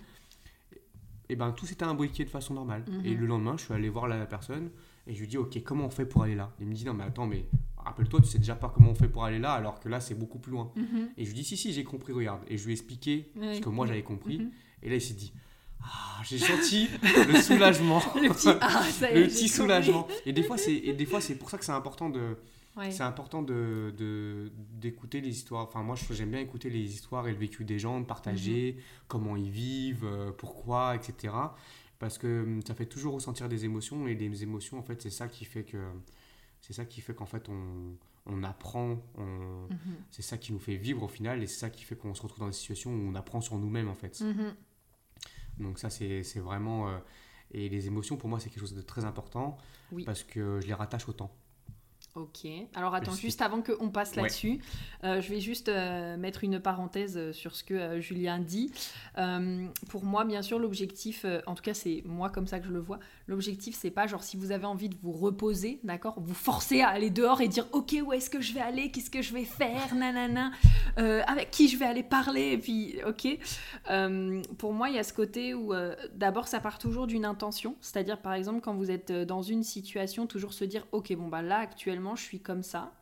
et ben tout s'était imbriqué de façon normale. Mhm. Et le lendemain, je suis allé voir la personne et je lui dis ok comment on fait pour aller là? Il me dit non mais attends mais rappelle-toi tu sais déjà pas comment on fait pour aller là alors que là c'est beaucoup plus loin. Mhm. Et je lui dis si si j'ai compris regarde et je lui ai expliqué ce que moi j'avais compris Mhm. et là il s'est dit ah j'ai senti le soulagement. Le petit ah, ça est, petit soulagement. Et des fois, c'est et des fois c'est pour ça que c'est important de Ouais. c'est important de d'écouter les histoires. Enfin moi j'aime bien écouter les histoires et le vécu des gens, de partager Mhm. comment ils vivent, euh, pourquoi, etc. Parce que hum, ça fait toujours ressentir des émotions et des émotions en fait c'est ça qui fait que c'est ça qui fait qu'en fait on on apprend, on- Mhm. c'est ça qui nous fait vivre au final et c'est ça qui fait qu'on se retrouve dans des situations où on apprend sur nous-mêmes en fait. Mhm. Donc ça, c'est c'est vraiment... euh, et les émotions, pour moi, c'est quelque chose de très important Oui. parce que je les rattache au temps. Ok. Alors attends, Merci. juste avant qu'on passe Ouais. là-dessus, euh, je vais juste euh, mettre une parenthèse euh, sur ce que euh, Julien dit. Pour moi, bien sûr, l'objectif, en tout cas c'est moi comme ça que je le vois, l'objectif c'est pas genre si vous avez envie de vous reposer, d'accord, vous forcer à aller dehors et dire ok où est-ce que je vais aller, qu'est-ce que je vais faire, nanana, avec qui je vais aller parler, et puis ok. Pour moi, il y a ce côté où d'abord ça part toujours d'une intention, c'est-à-dire par exemple quand vous êtes dans une situation, toujours se dire ok bon bah là actuellement je suis comme ça.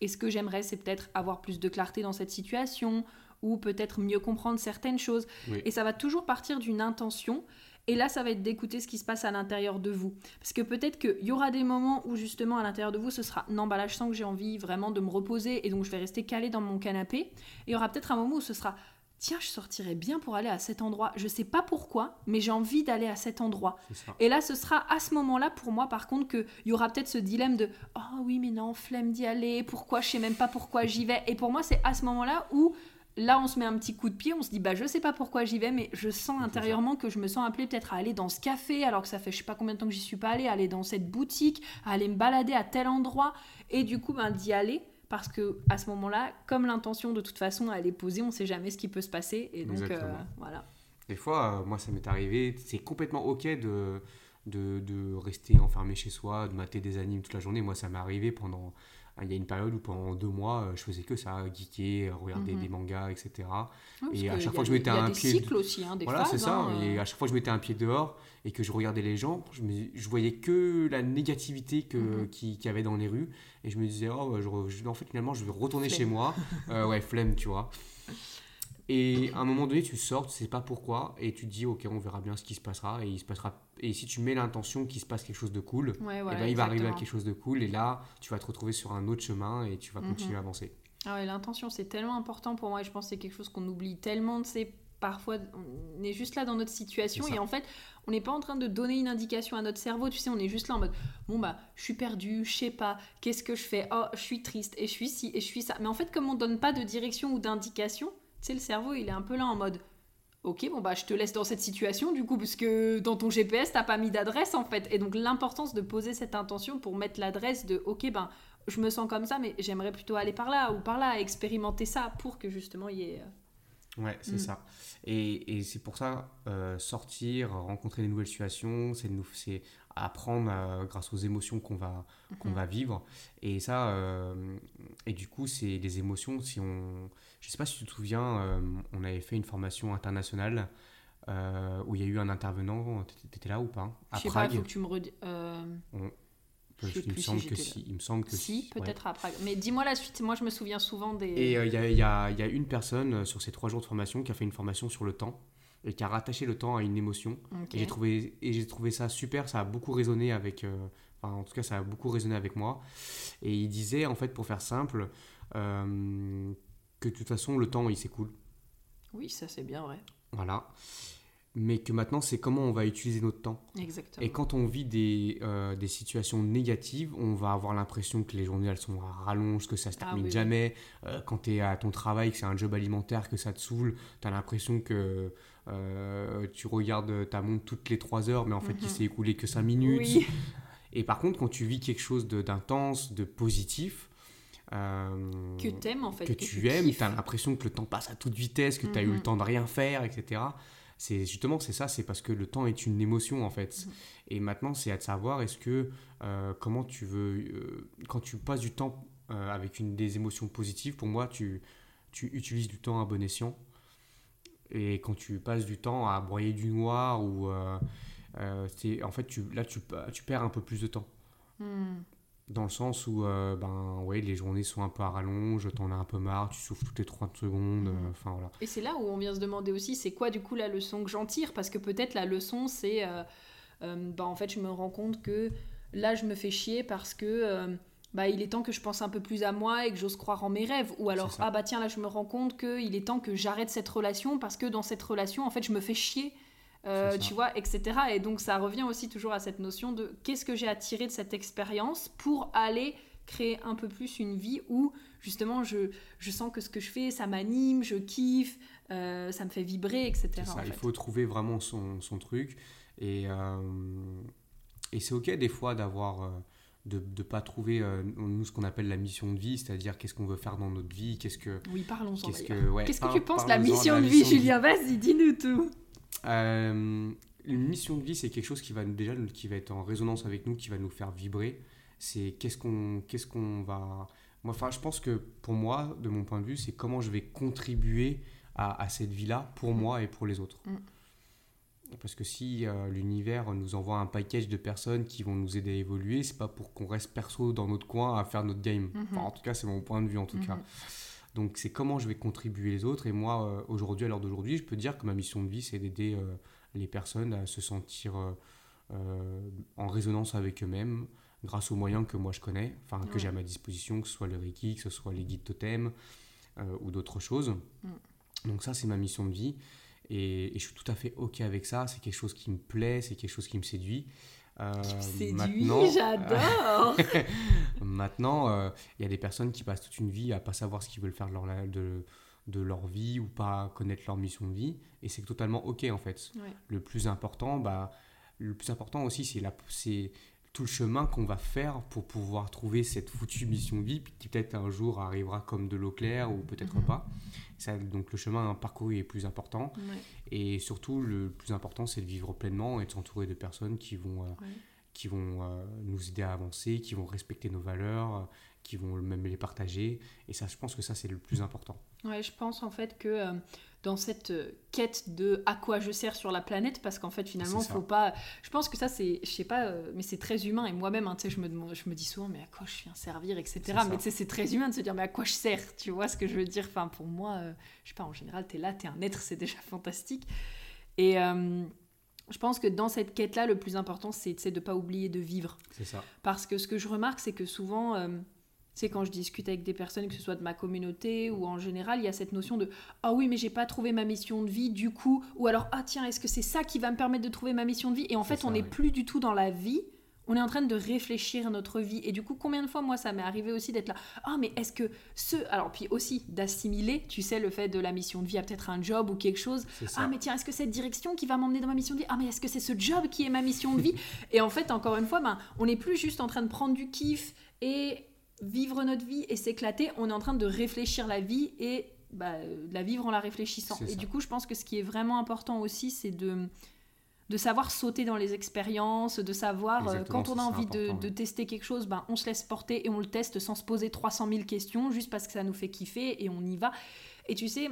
Et ce que j'aimerais, c'est peut-être avoir plus de clarté dans cette situation ou peut-être mieux comprendre certaines choses. Oui. Et ça va toujours partir d'une intention. Et là, ça va être d'écouter ce qui se passe à l'intérieur de vous. Parce que peut-être qu'il y aura des moments où justement à l'intérieur de vous, ce sera non, bah là, je sens que j'ai envie vraiment de me reposer et donc je vais rester calé dans mon canapé. Et il y aura peut-être un moment où ce sera tiens, je sortirais bien pour aller à cet endroit. Je sais pas pourquoi, mais j'ai envie d'aller à cet endroit. Et là, ce sera à ce moment-là, pour moi, par contre, qu'il y aura peut-être ce dilemme de Oh oui, mais non, flemme d'y aller, pourquoi, je sais même pas pourquoi j'y vais. Et pour moi, c'est à ce moment-là où, là, on se met un petit coup de pied, on se dit Bah, je sais pas pourquoi j'y vais, mais je sens intérieurement que je me sens appelée peut-être à aller dans ce café, alors que ça fait je sais pas combien de temps que j'y suis pas allée, à aller dans cette boutique, à aller me balader à tel endroit, et du coup, ben, d'y aller. Parce que à ce moment-là, comme l'intention de toute façon elle est posée, on sait jamais ce qui peut se passer. Et donc, euh, voilà. Des fois, euh, moi, ça m'est arrivé, c'est complètement OK de, de, de rester enfermé chez soi, de mater des animes toute la journée. Moi, ça m'est arrivé pendant... Il y a une période où pendant deux mois, euh, je faisais que ça, geeker, regarder Mhm. des mangas, etc. Et à que chaque fois que je mettais un pied- aussi, hein, des voilà, c'est ça. hein, Et à chaque fois que je mettais un pied dehors et que je regardais les gens, je, me, je voyais que la négativité que, Mhm. qui- qu'il y avait dans les rues. Et je me disais, oh, je, re- je- en fait, finalement, je vais retourner Flemme. chez moi. Euh, ouais, flemme, tu vois. Et à un moment donné, tu sors, tu sais pas pourquoi, et tu te dis, ok, on verra bien ce qui se passera. Et, il se passera... et si tu mets l'intention qu'il se passe quelque chose de cool, Ouais, eh ben, il va arriver à quelque chose de cool. Et là, tu vas te retrouver sur un autre chemin et tu vas Mhm. continuer à avancer. Ah ouais, l'intention, c'est tellement important pour moi et je pense que c'est quelque chose qu'on oublie tellement. C'est parfois on est juste là dans notre situation et en fait on n'est pas en train de donner une indication à notre cerveau tu sais on est juste là en mode bon bah je suis perdu je sais pas qu'est-ce que je fais? Oh je suis triste et je suis ci et je suis ça mais en fait comme on donne pas de direction ou d'indication tu sais le cerveau il est un peu là en mode ok bon bah je te laisse dans cette situation du coup parce que dans ton GPS t'as pas mis d'adresse en fait et donc l'importance de poser cette intention pour mettre l'adresse de ok ben je me sens comme ça mais j'aimerais plutôt aller par là ou par là expérimenter ça pour que justement il y ait Ouais, c'est mm. ça. Et, et c'est pour ça, euh, sortir, rencontrer des nouvelles situations, c'est apprendre euh, grâce aux émotions qu'on va, qu'on mm-hmm. va vivre. Et ça, euh, et du coup, c'est des émotions. Si on, je sais pas si tu te souviens, on avait fait une formation internationale où il y a eu un intervenant. Tu étais là ou pas? À Je sais pas, il faut que tu me redis il, me semble que si, il me semble que si. peut-être après. Mais dis-moi la suite, moi je me souviens souvent des... Et euh, il y, a, y, a, y, a, une personne euh, sur ces trois jours de formation qui a fait une formation sur le temps et qui a rattaché le temps à une émotion. Et j'ai trouvé, et j'ai trouvé ça super, ça a beaucoup résonné avec... Euh, enfin, en tout cas, ça a beaucoup résonné avec moi. Et il disait, en fait, pour faire simple, que de toute façon, le temps, il s'écoule. Oui, ça c'est bien vrai. Voilà mais que maintenant c'est comment on va utiliser notre temps. Exactement. Et quand on vit des, euh, des situations négatives, on va avoir l'impression que les journées elles sont à rallonge, que ça se ah termine jamais. Euh, quand tu es à ton travail, que c'est un job alimentaire, que ça te saoule, tu as l'impression que euh, tu regardes ta montre toutes les 3 heures, mais en fait il mhm. s'est écoulé que 5 minutes. Oui. Et par contre, quand tu vis quelque chose d'intense, de, positif, que t'aimes en fait. Que, tu, aimes, tu as l'impression que le temps passe à toute vitesse, que tu as eu le mhm. temps de rien faire, etc c'est justement c'est ça c'est parce que le temps est une émotion en fait mhm. et maintenant c'est à te savoir est-ce que euh, comment tu veux euh, quand tu passes du temps euh, avec une des émotions positives pour moi tu tu utilises du temps à bon escient et quand tu passes du temps à broyer du noir ou c'est en fait tu là tu, tu perds un peu plus de temps hmm dans le sens où euh, ben ouais les journées sont un peu à rallonge t'en as un peu marre tu souffles toutes les 30 secondes euh, mhm. enfin voilà et c'est là où on vient se demander aussi c'est quoi du coup la leçon que j'en tire? Parce que peut-être la leçon c'est euh, ben, en fait je me rends compte que là je me fais chier parce que bah, il est temps que je pense un peu plus à moi et que j'ose croire en mes rêves. Ou alors, ah bah tiens, là je me rends compte qu'il est temps que j'arrête cette relation parce que dans cette relation, en fait, je me fais chier euh, tu vois, etc. Et donc ça revient aussi toujours à cette notion de qu'est-ce que j'ai à tirer de cette expérience pour aller créer un peu plus une vie où justement je, je sens que ce que je fais, ça m'anime, je kiffe, euh, ça me fait vibrer, etc. Il faut trouver vraiment son, son truc. Et, euh, et c'est ok des fois d'avoir... de ne pas trouver nous ce qu'on appelle la mission de vie, c'est-à-dire qu'est-ce qu'on veut faire dans notre vie, qu'est-ce que... Oui, parlons-en. Qu'est-ce que, qu'est-ce que tu penses de la mission de vie, Julien Vas-y, dis-nous tout. Euh, une mission de vie, c'est quelque chose qui va déjà qui va être en résonance avec nous, qui va nous faire vibrer. C'est qu'est-ce qu'on qu'est-ce qu'on va. Moi, enfin, je pense que pour moi, de mon point de vue, c'est comment je vais contribuer à, cette vie-là pour moi et pour les autres. Mm. Parce que si euh, l'univers nous envoie un package de personnes qui vont nous aider à évoluer, c'est pas pour qu'on reste perso dans notre coin à faire notre game. Mm-hmm. en tout cas, c'est mon point de vue en tout cas. Donc c'est comment je vais contribuer les autres. Et moi, euh, aujourd'hui, à l'heure d'aujourd'hui, je peux dire que ma mission de vie, c'est d'aider euh, les personnes à se sentir euh, en résonance avec eux-mêmes grâce aux moyens que moi je connais, enfin que j'ai à ma disposition, que ce soit le Reiki, que ce soit les guides totems ou d'autres choses. Mm. Donc ça, c'est ma mission de vie. Et, et, je suis tout à fait OK avec ça. C'est quelque chose qui me plaît, c'est quelque chose qui me séduit. Euh, maintenant, j'adore. maintenant, il euh, y a des personnes qui passent toute une vie à pas savoir ce qu'ils veulent faire de leur, de, de leur vie ou pas connaître leur mission de vie, et c'est totalement ok en fait. Le plus important, bah, le plus important aussi, c'est la, c'est tout le chemin qu'on va faire pour pouvoir trouver cette foutue mission de vie, qui peut-être un jour arrivera comme de l'eau claire ou peut-être mhm. pas. Ça, donc le chemin parcouru est plus important. Et surtout, le plus important, c'est de vivre pleinement et de s'entourer de personnes qui vont, euh, qui vont euh, nous aider à avancer, qui vont respecter nos valeurs, qui vont même les partager. Et ça, je pense que ça, c'est le plus important. Ouais, je pense en fait que euh, dans cette euh, quête de à quoi je sers sur la planète, parce qu'en fait, finalement, faut pas. Je pense que ça, c'est, je sais pas, euh, mais c'est très humain. Et moi-même, hein, tu sais, je me, je me dis souvent, mais à quoi je viens servir, etc. Mais tu sais, c'est très humain de se dire, mais à quoi je sers Tu vois ce que je veux dire? Enfin, pour moi, je sais pas, en général, tu es là, tu es un être, c'est déjà fantastique. Et je pense que dans cette quête-là, le plus important, c'est de ne pas oublier de vivre. C'est ça. Parce que ce que je remarque, c'est que souvent c'est quand je discute avec des personnes, que ce soit de ma communauté ou en général, il y a cette notion de ah oui, mais j'ai pas trouvé ma mission de vie, du coup, ou alors ah tiens, est-ce que c'est ça qui va me permettre de trouver ma mission de vie? Et en fait, on n'est plus du tout dans la vie. On est en train de réfléchir à notre vie. Et du coup, combien de fois, moi, ça m'est arrivé aussi d'être là. Ah, mais est-ce que ce. Alors, puis aussi d'assimiler, tu sais, le fait de la mission de vie à peut-être un job ou quelque chose. Ah, mais tiens, est-ce que cette direction qui va m'emmener dans ma mission de vie? Ah, mais est-ce que c'est ce job qui est ma mission de vie? Et en fait, encore une fois, ben, on n'est plus juste en train de prendre du kiff et vivre notre vie et s'éclater, on est en train de réfléchir la vie et bah, la vivre en la réfléchissant. Et du coup, je pense que ce qui est vraiment important aussi, c'est de, de savoir sauter dans les expériences, de savoir euh, quand on a envie de, de, tester quelque chose, ben, on se laisse porter et on le teste sans se poser 300 000 questions, juste parce que ça nous fait kiffer et on y va. Et tu sais,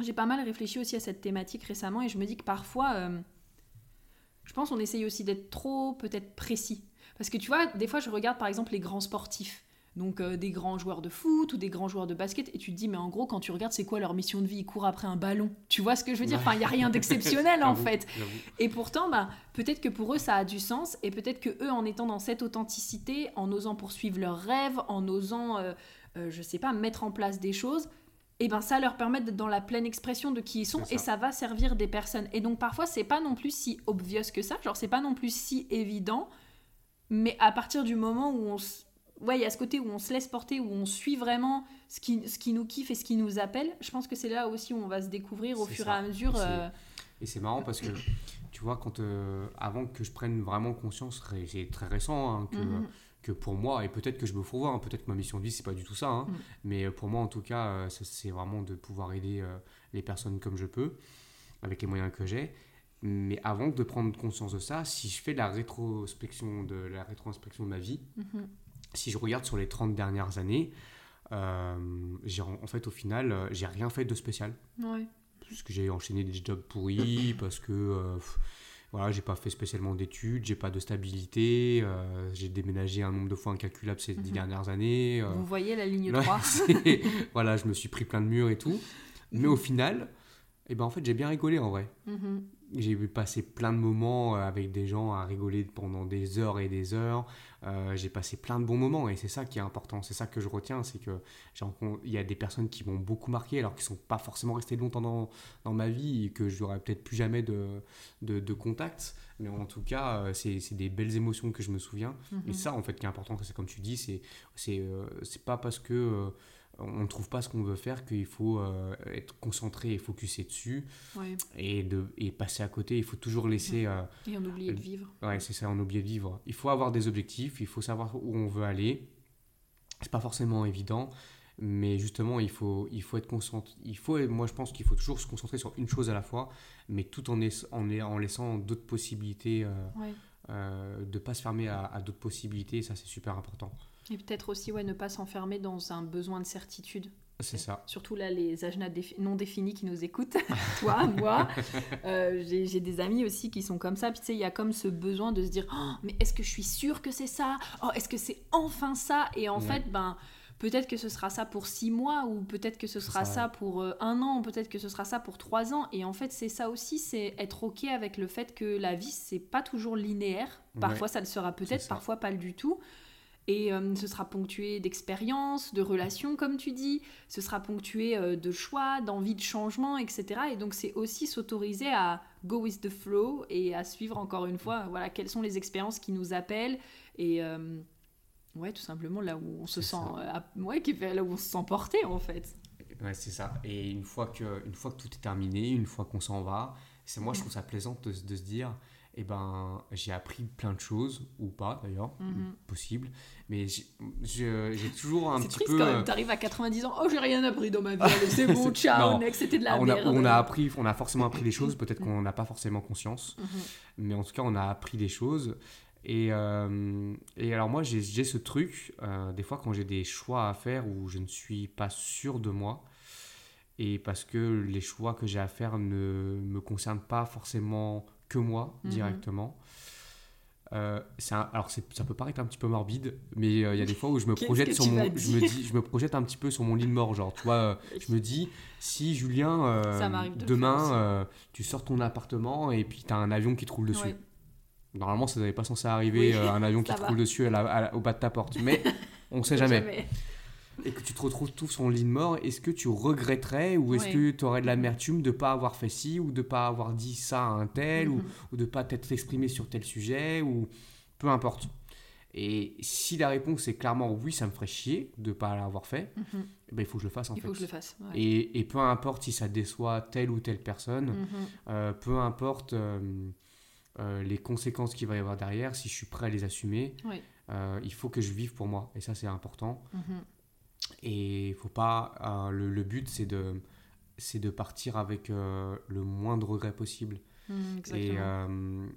j'ai pas mal réfléchi aussi à cette thématique récemment et je me dis que parfois, euh, je pense qu'on essaye aussi d'être trop peut-être précis. Parce que tu vois, des fois, je regarde par exemple les grands sportifs donc euh, des grands joueurs de foot ou des grands joueurs de basket, et tu te dis, mais en gros, quand tu regardes, c'est quoi leur mission de vie? Ils courent après un ballon. Tu vois ce que je veux dire? Enfin, il n'y a rien d'exceptionnel en fait. Et pourtant, bah, peut-être que pour eux, ça a du sens, et peut-être que eux, en étant dans cette authenticité, en osant poursuivre leurs rêves, en osant, euh, euh, je sais pas, mettre en place des choses, et eh ben ça leur permet d'être dans la pleine expression de qui ils sont et ça. va servir des personnes. Et donc parfois c'est pas non plus si obvious que ça, genre c'est pas non plus si évident, mais à partir du moment où on, ouais, il y a ce côté où on se laisse porter, où on suit vraiment ce qui, ce qui nous kiffe et ce qui nous appelle. Je pense que c'est là aussi où on va se découvrir au fur et à mesure. Et c'est euh, marrant parce que, tu vois, quand, euh, avant que je prenne vraiment conscience, c'est très récent, hein, que, mhm. que pour moi, et peut-être que je me fourvoie, hein, peut-être que ma mission de vie, c'est pas du tout ça, hein, mhm. mais euh, pour moi, en tout cas, c'est vraiment de pouvoir aider les personnes comme je peux, avec les moyens que j'ai. Mais avant de prendre conscience de ça, si je fais la rétrospection de la rétrospection de ma vie, mhm si je regarde sur les 30 dernières années, euh, en fait, au final, euh, j'ai rien fait de spécial. Ouais. Parce que j'ai enchaîné des jobs pourris, parce que euh, voilà, j'ai pas fait spécialement d'études, j'ai pas de stabilité, euh, j'ai déménagé un nombre de fois incalculable ces dix mhm. dernières années. Vous voyez la ligne 3 Voilà, je me suis pris plein de murs et tout. Mais au final, eh ben, en fait, j'ai bien rigolé en vrai. Mhm j'ai vu passer plein de moments euh, avec des gens à rigoler pendant des heures et des heures. Euh, j'ai passé plein de bons moments et c'est ça qui est important. C'est ça que je retiens, c'est que il y a des personnes qui m'ont beaucoup marqué alors qu'ils sont pas forcément restés longtemps dans, dans ma vie et que je n'aurai peut-être plus jamais de, de, de, contact. Mais en tout cas, euh, c'est des belles émotions que je me souviens. Et mhm. ça, en fait, qui est important, c'est comme tu dis, c'est c'est pas parce que on ne trouve pas ce qu'on veut faire, qu'il faut euh, être concentré et focusé dessus et, de, et passer à côté. Il faut toujours laisser... Euh, et en oublier de vivre. Ouais, c'est ça, en oublier de vivre. Il faut avoir des objectifs, il faut savoir où on veut aller. C'est pas forcément évident, mais justement, il faut, il faut être concentré. Il faut, moi, je pense qu'il faut toujours se concentrer sur une chose à la fois, mais tout en, en, en laissant d'autres possibilités, euh, de ne pas se fermer à, à d'autres possibilités, ça c'est super important. Et peut-être aussi ouais, ne pas s'enfermer dans un besoin de certitude. C'est ça. Surtout là, les âges non définis qui nous écoutent, toi, moi. Euh, j'ai des amis aussi qui sont comme ça. Puis tu sais, il y a comme ce besoin de se dire oh, mais est-ce que je suis sûre que c'est ça? Oh, est-ce que c'est enfin ça? Et en fait, ben. Peut-être que ce sera ça pour six mois, ou peut-être que ce sera ça, pour euh, un an, peut-être que ce sera ça pour trois ans. Et en fait, c'est ça aussi, c'est être OK avec le fait que la vie, c'est pas toujours linéaire. Parfois, ça le sera peut-être, parfois pas du tout. Et euh, ce sera ponctué d'expériences, de relations, comme tu dis. Ce sera ponctué euh, de choix, d'envie de changement, etc. Et donc, c'est aussi s'autoriser à go with the flow et à suivre encore une fois, voilà, quelles sont les expériences qui nous appellent. Et euh, ouais, tout simplement là où on se sent, ouais, là où on se sent porté en fait. Ouais, c'est ça. Et une fois que, une fois que tout est terminé, une fois qu'on s'en va, c'est moi je trouve ça plaisant de, de se dire et eh ben, j'ai appris plein de choses, ou pas d'ailleurs, mhm. possible. Mais j'ai toujours un petit triste peu. quand même, t'arrives à 90 ans, oh j'ai rien appris dans ma vie, c'est bon, ciao, next, c'était de la on merde. A, on a appris, on a forcément appris des choses, peut-être qu'on n'a pas forcément conscience, mhm. mais en tout cas on a appris des choses. Et, euh, et alors moi j'ai ce truc, euh, des fois quand j'ai des choix à faire où je ne suis pas sûr de moi, et parce que les choix que j'ai à faire ne me concernent pas forcément que moi mhm. directement. Euh, alors ça peut paraître un petit peu morbide, mais euh, il y a des fois où je me projette sur mon, je me dis, je me projette un petit peu sur mon lit de mort, genre, tu vois, euh, je me dis, si Julien, demain, tu sors ton appartement et puis tu as un avion qui te roule dessus. Normalement, ça n'avait pas censé arriver, un avion qui te roule dessus au bas de ta porte, mais On sait jamais. Et que tu te retrouves tout sur le lit de mort, est-ce que tu regretterais ou est-ce que tu aurais de l'amertume de ne pas avoir fait ci ou de ne pas avoir dit ça à un tel ou, mhm. ou, de ne pas t'être exprimé sur tel sujet ou peu importe. Et si la réponse est clairement oui, ça me ferait chier de ne pas l'avoir fait, ben, il faut que je le fasse en il fait. Faut que je le fasse, et, et, peu importe si ça déçoit telle ou telle personne, mhm. euh, peu importe euh, euh, les conséquences qu'il va y avoir derrière, si je suis prêt à les assumer, il faut que je vive pour moi. Et ça, c'est important. Et faut pas. Le, le, but, c'est de, de partir avec le moins de regrets possible. exactement.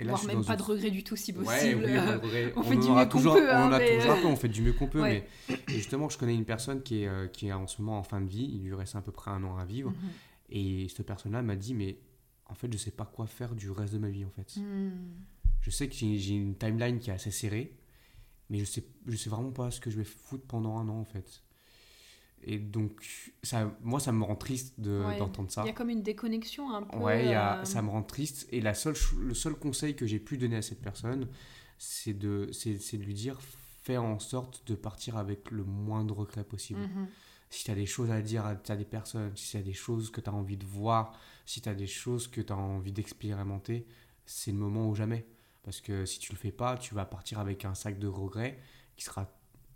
Et là, Voire même pas de regret du tout si possible. on, fait du mieux qu'on peut. On, a toujours un peu, on fait du mieux qu'on peut. Mais... Et justement, je connais une personne qui est, euh, qui est en ce moment en fin de vie. Il lui reste à peu près un an à vivre. Mhm. Et cette personne-là m'a dit, mais en fait, je sais pas quoi faire du reste de ma vie, en fait. Hmm. Je sais que j'ai une timeline qui est assez serrée, mais je sais, je sais vraiment pas ce que je vais foutre pendant un an, en fait. Et donc, ça, moi, ça me rend triste d'entendre ça. Il y a comme une déconnexion un peu. Ouais, euh, ça me rend triste. Et la seule, le seul conseil que j'ai pu donner à cette personne, c'est de, de lui dire fais en sorte de partir avec le moins de regrets possible. Mhm. Si tu as des choses à dire à, des personnes, si tu as des choses que tu as envie de voir, si tu as des choses que tu as envie d'expérimenter, c'est le moment ou jamais. Parce que si tu le fais pas, tu vas partir avec un sac de regrets qui sera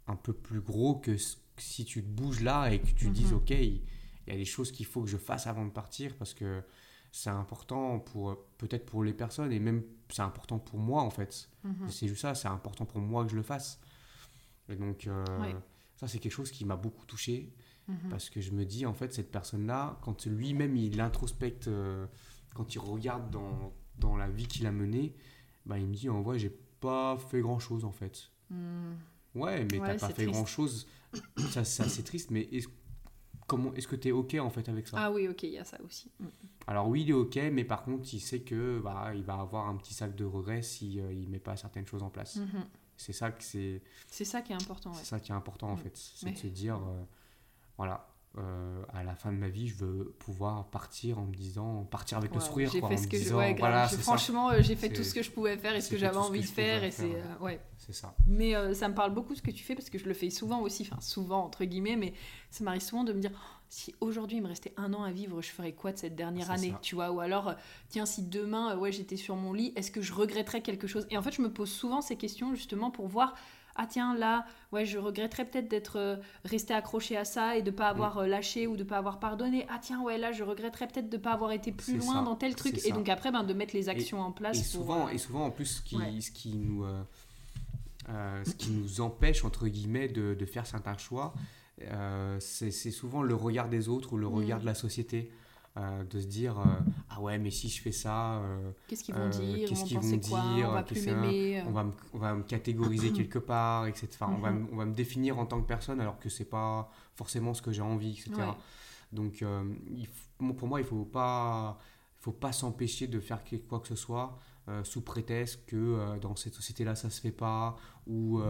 un peu plus gros que si tu te bouges là et que tu te dises, mhm. OK, il y a des choses qu'il faut que je fasse avant de partir parce que c'est important pour peut-être pour les personnes et même c'est important pour moi en fait. Mhm. C'est juste ça, c'est important pour moi que je le fasse. Et donc, euh, ça, c'est quelque chose qui m'a beaucoup touché mhm. parce que je me dis, en fait, cette personne-là, quand lui-même il introspecte, euh, quand il regarde dans, dans la vie qu'il a menée, bah, il me dit, en vrai, j'ai pas fait grand-chose en fait. Hmm. Ouais, mais t'as pas fait grand-chose ça, c'est triste, mais est-ce comment est-ce que tu es ok en fait avec ça? Ah oui, ok, il y a ça aussi. Mm. Alors oui, il est ok, mais par contre, il sait que bah, il va avoir un petit sac de regrets si euh, il met pas certaines choses en place. Mm-hmm. C'est ça que c'est. C'est ça qui est important. C'est ça qui est important en mm. fait, c'est de se dire, euh, voilà, euh, à la fin de ma vie, je veux pouvoir partir en me disant, partir avec le sourire. J'ai fait ce que je, voilà, franchement, euh, j'ai fait tout ce que je pouvais faire et ce que j'avais envie de faire. Et c'est euh, ouais. Ça. Mais ça me parle beaucoup ce que tu fais parce que je le fais souvent aussi, enfin souvent entre guillemets, mais ça m'arrive souvent de me dire, oh, si aujourd'hui il me restait un an à vivre, je ferais quoi de cette dernière année, tu vois? Ou alors, tiens, si demain, ouais, j'étais sur mon lit, est-ce que je regretterais quelque chose? Et en fait, je me pose souvent ces questions justement pour voir ah tiens là ouais je regretterais peut-être d'être euh, resté accroché à ça et de pas avoir mm. euh, lâché ou de pas avoir pardonné ah tiens ouais là je regretterais peut-être de pas avoir été plus loin dans tel truc et donc après ben, de mettre les actions en place et souvent euh, et souvent en plus ce qui, ce qui nous ce qui nous empêche entre guillemets de, de faire certains choix c'est souvent le regard des autres ou le regard mm. de la société euh, de se dire euh, ah ouais mais si je fais ça euh, qu'est-ce qu'ils vont dire? qu'est-ce qu'ils vont dire? On va plus m'aimer on va me, on va me catégoriser quelque part etc enfin, on, va, on va me définir en tant que personne alors que c'est pas forcément ce que j'ai envie etc donc il pour moi il faut pas faut pas s'empêcher de faire quoi que ce soit sous prétexte que dans cette société là ça se fait pas ou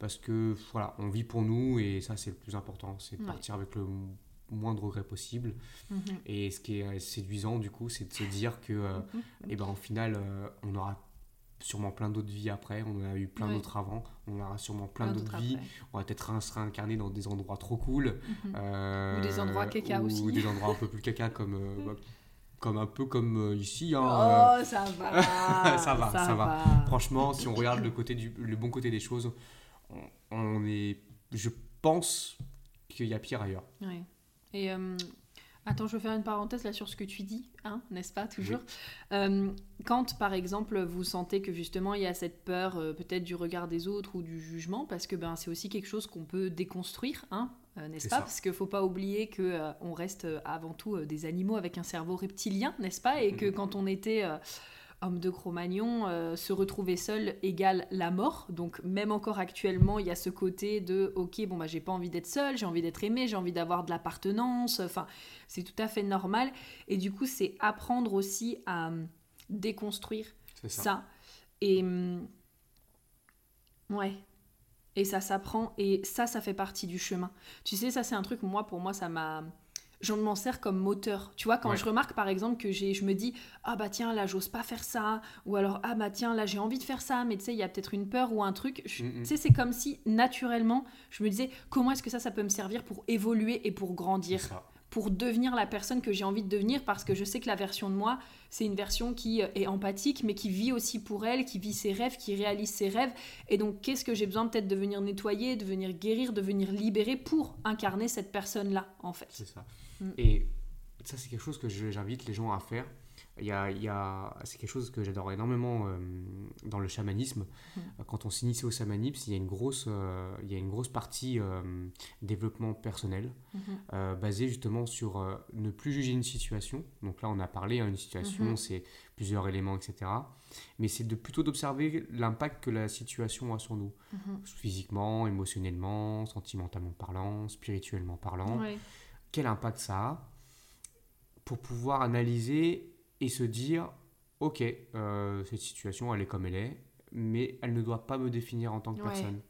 parce que voilà on vit pour nous et ça c'est le plus important. C'est de partir avec le moins de regrets possible. Mhm. Et ce qui est séduisant, du coup, c'est de se dire que, euh, mhm. eh ben, au final, euh, on aura sûrement plein d'autres vies après, on en a eu plein d'autres avant, on aura sûrement plein, d'autres vies, on va peut-être se réincarner dans des endroits trop cool. Mhm. Euh, ou des endroits caca aussi. Ou des endroits un peu plus caca comme... Bah, comme un peu comme ici. Hein, oh, ça va. ça va, ça, va. Franchement, si on regarde le, côté du, le bon côté des choses, on, on est, je pense qu'il y a pire ailleurs. Oui. Et euh, attends, je vais faire une parenthèse là sur ce que tu dis, hein, n'est-ce pas, toujours? Euh, Quand, par exemple, vous sentez que justement il y a cette peur euh, peut-être du regard des autres ou du jugement, parce que ben, c'est aussi quelque chose qu'on peut déconstruire, hein, n'est-ce pas? Parce qu'il ne faut pas oublier qu'on on reste avant tout des animaux avec un cerveau reptilien, n'est-ce pas? Et que quand on était homme de Cro-Magnon, euh, se retrouver seul égale la mort. Donc même encore actuellement, il y a ce côté de ok, bon bah j'ai pas envie d'être seul, j'ai envie d'être aimé, j'ai envie d'avoir de l'appartenance. Enfin, c'est tout à fait normal. Et du coup, c'est apprendre aussi à hum, déconstruire ça. Et hum, ouais. Et ça s'apprend et ça, ça fait partie du chemin. Tu sais, ça c'est un truc, moi, pour moi, ça m'a je m'en sers comme moteur. Tu vois, quand je remarque par exemple que j'ai, je me dis, ah bah tiens, là, j'ose pas faire ça, ou alors, ah bah tiens, là, j'ai envie de faire ça, mais tu sais, il y a peut-être une peur ou un truc. Tu sais, c'est comme si naturellement, je me disais, comment est-ce que ça, ça peut me servir pour évoluer et pour grandir pour devenir la personne que j'ai envie de devenir parce que je sais que la version de moi, c'est une version qui euh, est empathique mais qui vit aussi pour elle, qui vit ses rêves, qui réalise ses rêves. Et donc, qu'est-ce que j'ai besoin peut-être de venir nettoyer, de venir guérir, de venir libérer pour incarner cette personne-là, en fait? C'est ça. Mm. Et ça, c'est quelque chose que j'invite les gens à faire. Il y a, il y a, c'est quelque chose que j'adore énormément euh, dans le chamanisme. Mm. Quand on s'initie au chamanisme, il y a une grosse, euh, il y a une grosse partie euh, développement personnel mm-hmm. basée justement sur ne plus juger une situation. Donc là, on a parlé, hein, une situation, mm-hmm. c'est plusieurs éléments, etc. Mais c'est de, plutôt d'observer l'impact que la situation a sur nous, mm-hmm. physiquement, émotionnellement, sentimentalement parlant, spirituellement parlant quel impact ça a, pour pouvoir analyser et se dire, ok, euh, cette situation, elle est comme elle est, mais elle ne doit pas me définir en tant que personne.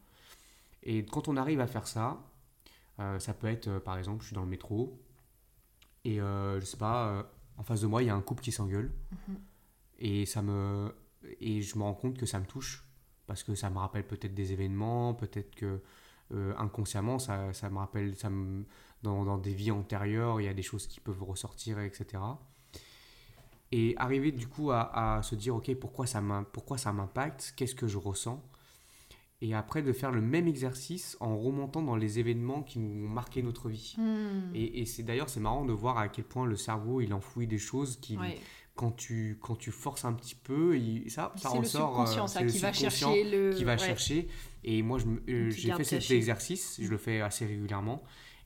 Et quand on arrive à faire ça, euh, ça peut être, euh, par exemple, je suis dans le métro, et je sais pas, en face de moi, il y a un couple qui s'engueule, mhm. et, ça me, et je me rends compte que ça me touche, parce que ça me rappelle peut-être des événements, peut-être que inconsciemment, ça, ça, me rappelle, ça me, dans, des vies antérieures, il y a des choses qui peuvent ressortir, etc. Et arriver du coup à, se dire, ok, pourquoi ça m'impacte, qu'est-ce que je ressens? Et après de faire le même exercice en remontant dans les événements qui nous ont marqué notre vie. Hmm. Et, c'est d'ailleurs c'est marrant de voir à quel point le cerveau il enfouit des choses qui quand tu quand tu forces un petit peu il, ça ça ressort euh, c'est qui va chercher le qui va chercher. Et moi euh, j'ai fait cet exercice je le fais assez régulièrement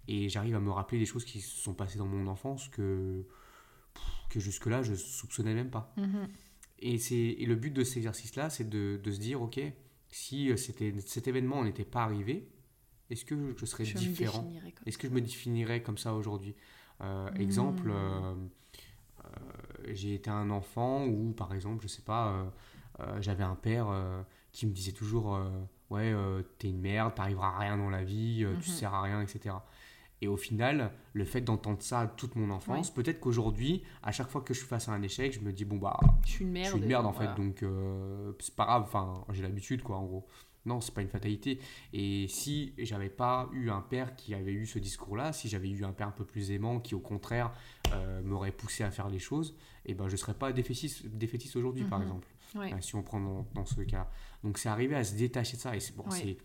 et j'arrive à me rappeler des choses qui se sont passées dans mon enfance que, que jusque-là, je soupçonnais même pas. Mhm. Et, et le but de cet exercice-là, c'est de, de, se dire, OK, si euh, cet événement n'était pas arrivé, est-ce que je serais différent? Est-ce que je me définirais comme ça aujourd'hui? Euh, Exemple, hmm. euh, j'ai été un enfant où, par exemple, je sais pas, j'avais un père qui me disait toujours Ouais, t'es une merde, t'arriveras à rien dans la vie, tu mhm. sers à rien, etc. Et au final, le fait d'entendre ça toute mon enfance, peut-être qu'aujourd'hui, à chaque fois que je suis face à un échec, je me dis bon bah, je suis une merde, je suis une merde en fait, donc euh, c'est pas grave. Enfin, j'ai l'habitude quoi, en gros. Non, c'est pas une fatalité. Et si j'avais pas eu un père qui avait eu ce discours-là, si j'avais eu un père un peu plus aimant qui au contraire euh, m'aurait poussé à faire les choses, et eh ben je serais pas défaitiste, défaitiste aujourd'hui par mhm. exemple. Euh, si on prend dans, ce cas. Donc c'est arrivé à se détacher de ça et c'est bon, c'est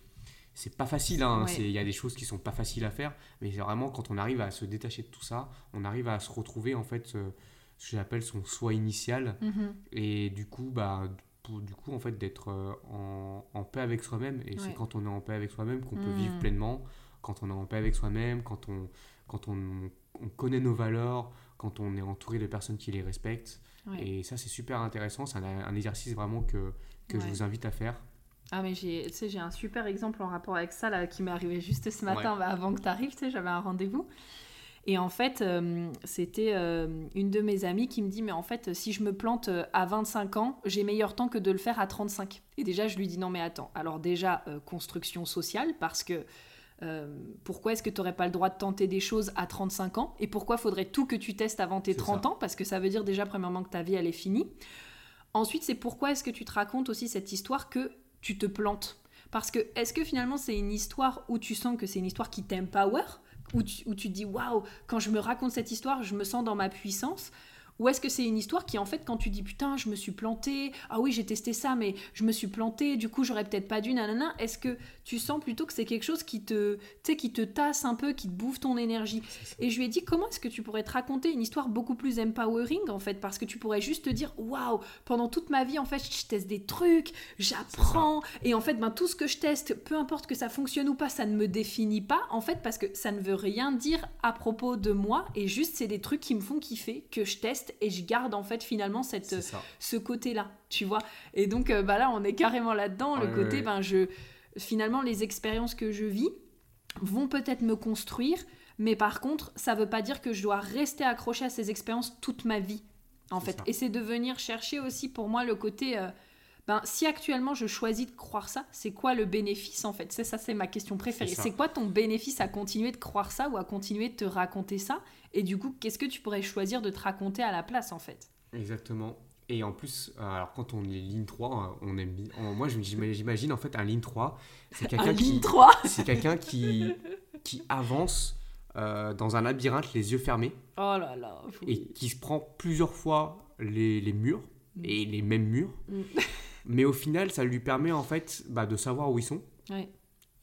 c'est pas facile, hein. il y a des choses qui sont pas faciles à faire, mais c'est vraiment quand on arrive à se détacher de tout ça, on arrive à se retrouver en fait ce, que j'appelle son soi initial, mhm. et du coup, bah, pour, du coup en fait d'être euh, en, en, paix avec soi-même, et c'est quand on est en paix avec soi-même qu'on peut vivre mhm. pleinement, quand on est en paix avec soi-même, quand on, quand on, on, connaît nos valeurs, quand on est entouré de personnes qui les respectent, et ça c'est super intéressant, c'est un, un, exercice vraiment que, que je vous invite à faire. Ah mais j'ai, tu sais, j'ai un super exemple en rapport avec ça là, qui m'est arrivé juste ce matin bah, avant que tu arrives, tu sais, j'avais un rendez-vous. Et en fait, euh, c'était euh, une de mes amies qui me dit, mais en fait, si je me plante euh, à 25 ans, j'ai meilleur temps que de le faire à 35. Et déjà, je lui dis, non mais attends, alors déjà, construction sociale, parce que pourquoi est-ce que tu n'aurais pas le droit de tenter des choses à 35 ans? Et pourquoi faudrait tout que tu testes avant tes 30 ans? Parce que ça veut dire déjà, premièrement, que ta vie, elle est finie. Ensuite, c'est pourquoi est-ce que tu te racontes aussi cette histoire que tu te plantes. Parce que est-ce que finalement c'est une histoire où tu sens que c'est une histoire qui t'empower? Où tu, tu te dis waouh, quand je me raconte cette histoire, je me sens dans ma puissance? Ou est-ce que c'est une histoire qui, en fait, quand tu dis putain, je me suis planté, ah oui, j'ai testé ça, mais je me suis planté, du coup, j'aurais peut-être pas dû, nanana, est-ce que tu sens plutôt que c'est quelque chose qui te, qui te tasse un peu, qui te bouffe ton énergie Et je lui ai dit, comment est-ce que tu pourrais te raconter une histoire beaucoup plus empowering, en fait, parce que tu pourrais juste te dire, waouh, pendant toute ma vie, en fait, je teste des trucs, j'apprends, et en fait, ben, tout ce que je teste, peu importe que ça fonctionne ou pas, ça ne me définit pas, en fait, parce que ça ne veut rien dire à propos de moi, et juste, c'est des trucs qui me font kiffer, que je teste et je garde en fait finalement cette, ce côté-là, tu vois. Et donc euh, bah là, on est carrément là-dedans, le côté, ben je, finalement, les expériences que je vis vont peut-être me construire, mais par contre, ça veut pas dire que je dois rester accroché à ces expériences toute ma vie, en fait. Et c'est de venir chercher aussi pour moi le côté... Euh, ben, si actuellement je choisis de croire ça, c'est quoi le bénéfice en fait? C'est ça, c'est ma question préférée. C'est quoi ton bénéfice à continuer de croire ça ou à continuer de te raconter ça? Et du coup, qu'est-ce que tu pourrais choisir de te raconter à la place en fait? Exactement. Et en plus, euh, alors quand on est ligne 3, on aime bien- on- moi j'imagine en fait un ligne 3, c'est Un quelqu'un qui, ligne 3 c'est quelqu'un qui, qui avance euh, dans un labyrinthe les yeux fermés Oh là là et qui se prend plusieurs fois les, les murs et les mêmes murs. Mm. Mais au final, ça lui permet en fait bah, de savoir où ils sont. Ouais.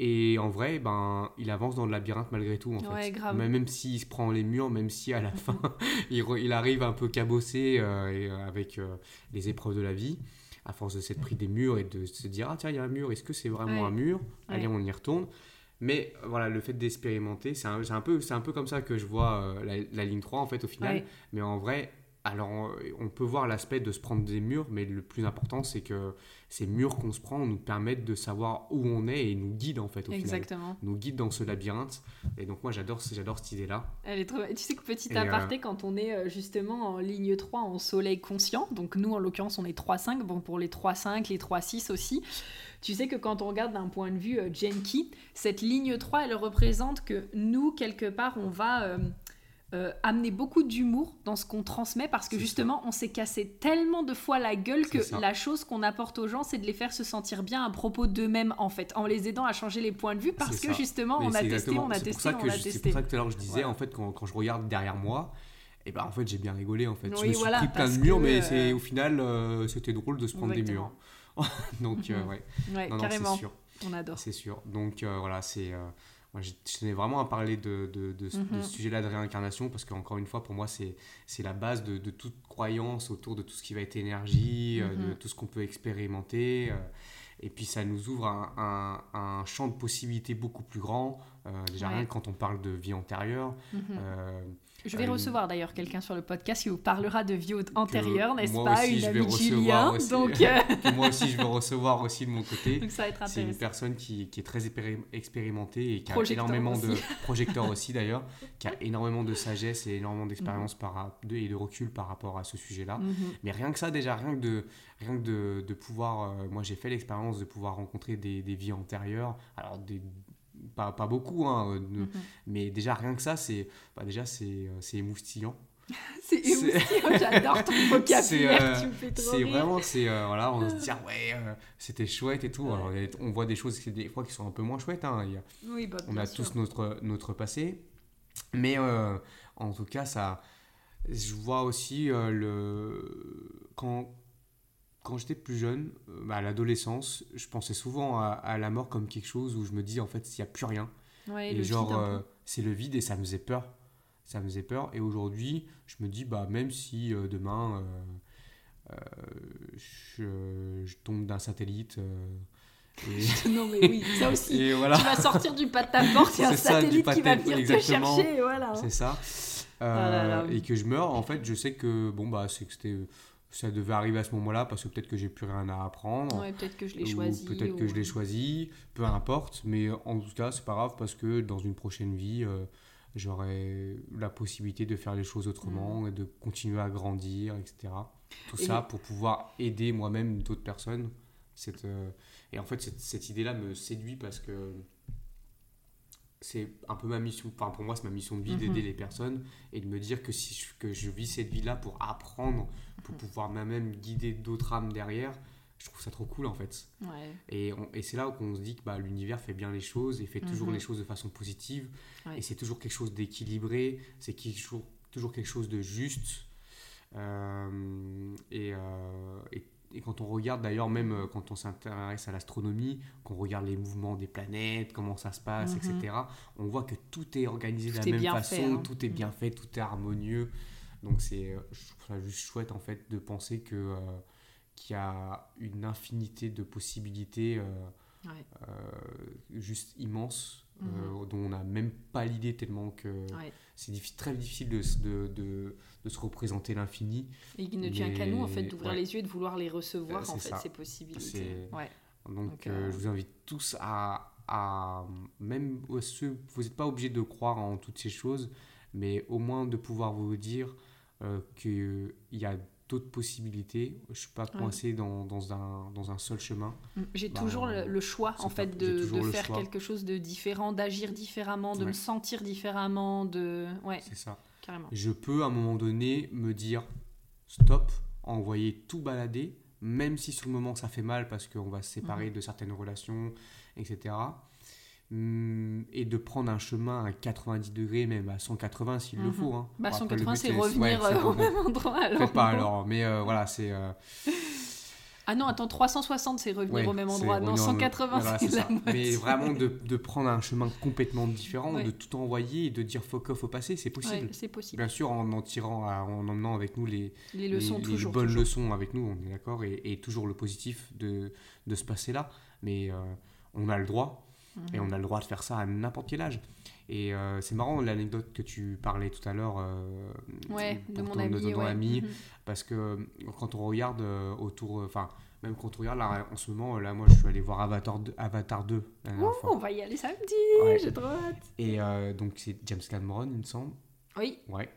Et en vrai, ben, il avance dans le labyrinthe malgré tout. En Ouais, fait. grave. Même, s'il se prend les murs, même si à la fin, il, re- il arrive un peu cabossé euh, et, euh, avec euh, les épreuves de la vie, à force de s'être pris des murs et de se dire Ah, tiens, il y a un mur, est-ce que c'est vraiment Ouais. un mur? Allez, Ouais. on y retourne. Mais voilà, le fait d'expérimenter, c'est un, un, peu- un peu comme ça que je vois la, la ligne 3 en fait au final. Mais en vrai, alors on- peut voir l'aspect de se prendre des murs, mais le plus important c'est que ces murs qu'on se prend nous permettent de savoir où on est et nous guident en fait au final. Exactement. Nous guident dans ce labyrinthe. Et donc moi j'adore j'adore cette idée-là. Elle est trop... Tu sais que petit Et, aparté, quand on est euh, justement en ligne 3 en soleil conscient, donc nous en l'occurrence on est 3-5, bon pour les 3-5, les 3-6 aussi, tu sais que quand on regarde d'un point de vue euh, Genki, cette ligne 3 elle représente que nous quelque part on va euh, euh, amener beaucoup d'humour dans ce qu'on transmet parce que justement on s'est cassé tellement de fois la gueule que ça. la chose qu'on apporte aux gens c'est de les faire se sentir bien à propos d'eux-mêmes en fait, en les aidant à changer les points de vue parce que ça. justement Mais on a testé, on a testé, ça on a je- C'est testé. pour ça que tout à l'heure je disais Voilà. en fait quand, quand je regarde derrière moi, et ben en fait j'ai bien rigolé en fait. je Oui, me suis voilà, pris plein de murs, mais euh, c'est au final euh, c'était drôle de se prendre des Exactement. murs. donc euh, ouais, Ouais, non, non, carrément. c'est sûr. On adore. C'est sûr. Donc euh, voilà, c'est. Moi, je tenais vraiment à parler de, de, de ce, de Mhm. ce sujet-là de réincarnation parce qu'encore une fois, pour moi, c'est la base de, toute croyance autour de tout ce qui va être énergie, euh, de Mhm. tout ce qu'on peut expérimenter. euh, et puis, ça nous ouvre un, un- un champ de possibilités beaucoup plus grand. euh, déjà, Ouais. rien que quand on parle de vie antérieure. Mhm. euh, Je vais euh, recevoir d'ailleurs quelqu'un sur le podcast qui vous parlera de vie antérieure, n'est-ce pas aussi, Une je vais recevoir aussi. Donc, euh, moi aussi, je veux recevoir aussi de mon côté. donc ça va être C'est une personne qui, qui est très expéri- expérimentée et qui a Projecteur énormément de projecteurs aussi d'ailleurs, qui a énormément de sagesse et énormément d'expérience de- et de recul par rapport à ce sujet-là. Mhm. Mais rien que ça déjà, rien que de, rien que de, de pouvoir, euh, moi j'ai fait l'expérience de pouvoir rencontrer des, des vies antérieures, alors des, pas, pas beaucoup, hein, euh, Mhm. mais déjà rien que ça, c'est bah, déjà c'est euh, c'est émoustillant. C'est émoustillant, j'adore ton vocabulaire, euh, tu me fais trop C'est vraiment, c'est euh, voilà, on se dit ah ouais, euh, c'était chouette et tout. Alors, on voit des choses qui des fois qui sont un peu moins chouettes. hein. Y a- Oui, bah, on a sûr. tous notre, notre passé. Mais en tout cas, ça, je vois aussi le, quand, quand j'étais plus jeune, euh, bah, à l'adolescence, je pensais souvent à, à la mort comme quelque chose où je me dis en fait, il n'y a plus rien. Ouais, et le genre, euh, c'est le vide et ça me faisait peur. Ça me faisait peur. Et aujourd'hui, je me dis, bah, même si euh, demain euh, euh, je, je tombe d'un satellite. euh, et, non, mais oui, ça aussi. et voilà. Tu vas sortir du pas de ta porte, il y a un satellite qui va venir te exactement. chercher, et voilà. C'est ça. Oh là là. Et que je meurs, en fait, je sais que bon bah c'est que c'était ça devait arriver à ce moment-là parce que peut-être que j'ai plus rien à apprendre. Ouais, peut-être que je l'ai choisi. Peut-être que ou- je l'ai choisi, peu importe, mais en tout cas, c'est pas grave parce que dans une prochaine vie, euh, j'aurai la possibilité de faire les choses autrement et de continuer à grandir, etc. Tout Mm. Et ça pour pouvoir aider moi-même d'autres personnes. Cette, euh, Et en fait, cette, cette idée-là me séduit parce que c'est un peu ma mission, enfin pour moi c'est ma mission de vie Mhm. d'aider les personnes et de me dire que si je, que je vis cette vie-là pour apprendre, pour Mhm. pouvoir moi-même guider d'autres âmes derrière, je trouve ça trop cool en fait. Ouais. Et, et c'est là qu'on se dit que bah, l'univers fait bien les choses et fait toujours Mhm. les choses de façon positive. Ouais. Et c'est toujours quelque chose d'équilibré, c'est chose- toujours quelque chose de juste. Euh, et, euh, et, et quand on regarde d'ailleurs, même euh, quand on s'intéresse à l'astronomie, qu'on regarde les mouvements des planètes, comment ça se passe, Mhm. etc., on voit que tout est organisé de la même façon, fait, hein. tout est bien fait, tout est harmonieux. Donc c'est, euh, juste chouette en fait de penser que euh, qu'il y a une infinité de possibilités euh, Ouais. euh, juste immenses Mhm. dont on n'a même pas l'idée tellement que Ouais. c'est diffi- très difficile de, s- de, de, de se représenter l'infini. Et il ne tient qu'à nous, en fait, d'ouvrir ouais. les yeux et de vouloir les recevoir, Euh, en fait, ça. ces possibilités. Ouais. Donc, Donc, euh, euh, je vous invite tous à, à même ceux, vous n'êtes pas obligé de croire en toutes ces choses, mais au moins de pouvoir vous dire euh, qu'il y a d'autres possibilités. Je suis pas coincé dans, dans, un, dans un seul chemin. Mm. J'ai Bah, toujours le, le choix en fait de, faire choix. quelque chose de différent, d'agir différemment, de Ouais. me sentir différemment, de ouais C'est ça. Carrément. Je peux à un moment donné me dire stop, envoyer tout balader, même si sur le moment ça fait mal parce qu'on va se séparer Mhm. de certaines relations, etc. Hum, Et de prendre un chemin à 90 degrés, même à 180 s'il le Mhm. faut. hein. Bah Bon, après, le 180 but, c'est revenir euh, au même endroit alors. Pas alors, mais euh, voilà, c'est. euh, Ah non attends 360 c'est revenir ouais, au même endroit. Non, non, 180 voilà, c'est c'est la ça. moitié. Mais vraiment de, de prendre un chemin complètement différent, Ouais. de tout envoyer et de dire fuck off au passé, c'est possible. Ouais, c'est possible. Bien sûr, en en tirant, à- en emmenant avec nous les, Les leçons les, bonnes toujours. leçons avec nous, on est d'accord, et, et toujours le positif de, de se passer là. Mais euh, on a le droit, et Mhm. on a le droit de faire ça à n'importe quel âge. Et euh, c'est marrant l'anecdote que tu parlais tout à l'heure euh, Ouais, de mon ton- ami. de ton ouais. ami, Mhm. parce que euh, quand on regarde euh, autour, enfin, même quand on regarde là, en ce moment, là, moi je suis allé voir Avatar 2, Avatar 2 la dernière Ouh, fois. on va y aller samedi, Ouais. j'ai trop hâte. Et donc c'est James Cameron, il me semble. Oui, Ouais.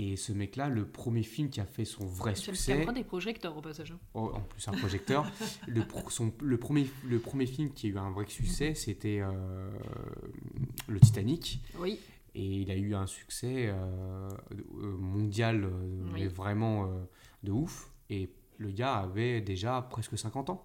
Et ce mec-là, le premier film qui a fait son vrai James succès, Cameron des projecteurs au passage. hein. Oh, en plus un projecteur. le, pro- son- le, premier, le premier film qui a eu un vrai succès, c'était euh, le Titanic. Oui, Et il a eu un succès euh, euh, mondial, euh, Oui. mais vraiment de ouf. Et le gars avait déjà presque 50 ans.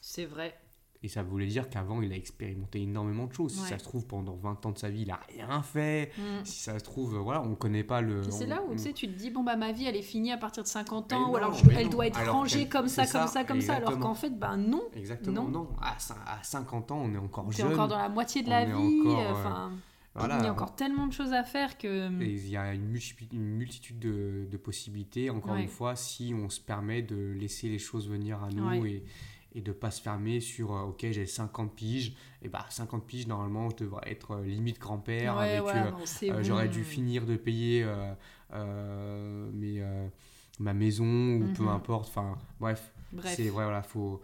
c'est vrai. Et ça voulait dire qu'avant, il a expérimenté énormément de choses. Si ça se trouve, pendant 20 ans de sa vie, il a rien fait. Mm. Si ça se trouve, euh, voilà, on connaît pas le. C'est là où on- tu sais, tu te dis, bon, bah ma vie elle est finie à partir de 50 Mais ans, ou alors je- elle non. doit être Alors rangée comme ça, comme ça, comme ça, alors qu'en fait, ben non, Exactement, Non. non. À, cin- à 50 ans, on est encore jeune. encore dans la moitié de on la vie, encore, euh, euh, Voilà. il y a encore tellement de choses à faire que. Et il y a une, multi- une multitude de, de possibilités, encore Ouais. une fois, si on se permet de laisser les choses venir à nous Ouais. et, et de pas se fermer sur euh, ok j'ai 50 piges et bah 50 piges normalement je devrais être euh, limite grand-père ouais, avec euh, j'aurais dû finir de payer mes, ma maison ou peu Mhm. importe enfin bref Bref. c'est vrai voilà faut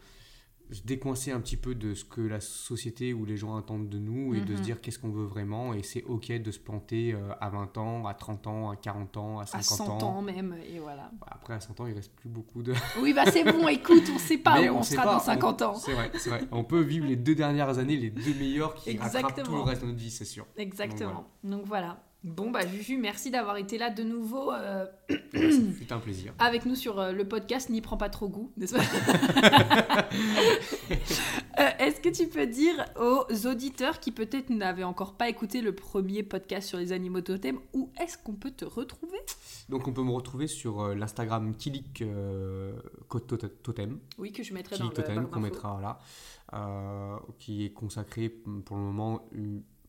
décoincer un petit peu de ce que la société ou les gens attendent de nous et de se Mhm. dire qu'est-ce qu'on veut vraiment et c'est ok de se planter euh, à 20 ans, à 30 ans, à 40 ans, à 50 à 100 ans même, et voilà. Bah, Après à 100 ans il reste plus beaucoup de... Oui, bah c'est bon, écoute, on sait pas Mais où on, sera pas, dans 50 on- ans. C'est vrai, c'est vrai. On peut vivre les deux dernières années, les deux meilleures qui rattrapent tout le Exactement. reste de notre vie, c'est sûr. Exactement. Donc voilà. Bon, bah Juju, merci d'avoir été là de nouveau euh, Et Ça fut un plaisir. avec nous sur euh, le podcast N'y prends pas trop goût, n'est-ce pas Euh, Est-ce que tu peux dire aux auditeurs qui peut-être n'avaient encore pas écouté le premier podcast sur les animaux totems où est-ce qu'on peut te retrouver? Donc on peut me retrouver sur euh, l'Instagram Kilik Totem. Oui, que je mettrai Kilik Totem qu'on mettra là, qui est consacré pour le moment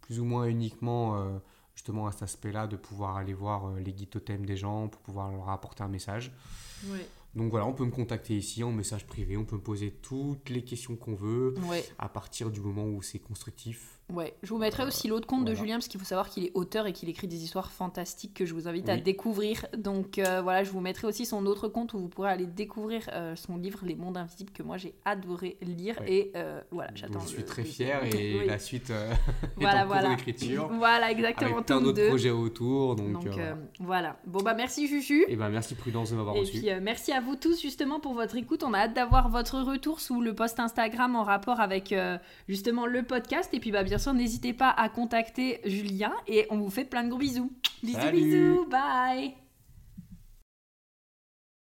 plus ou moins uniquement justement à cet aspect-là de pouvoir aller voir euh, les guides totems des gens pour pouvoir leur apporter un message. Ouais. Donc voilà, on peut me contacter ici en message privé, on peut me poser toutes les questions qu'on veut Ouais, à partir du moment où c'est constructif. Ouais. Je vous mettrai aussi l'autre compte de. Julien parce qu'il faut savoir qu'il est auteur et qu'il écrit des histoires fantastiques que je vous invite à découvrir. Donc euh, voilà, je vous mettrai aussi son autre compte où vous pourrez aller découvrir euh, son livre Les Mondes Invisibles que moi j'ai adoré lire et euh, voilà, j'attends. je suis très fier et Oui. la suite Voilà, est en voilà. d'écriture. Voilà, exactement. Avec plein d'autres projets autour. Donc, Donc voilà. Bon bah merci Juju. Et ben merci Prudence de m'avoir Et reçu. puis euh, merci à vous tous justement pour votre écoute. On a hâte d'avoir votre retour sous le post Instagram en rapport avec justement le podcast. Et puis bah bien sûr n'hésitez pas à contacter Julien et on vous fait plein de gros bisous. Bisous Salut. bisous, bye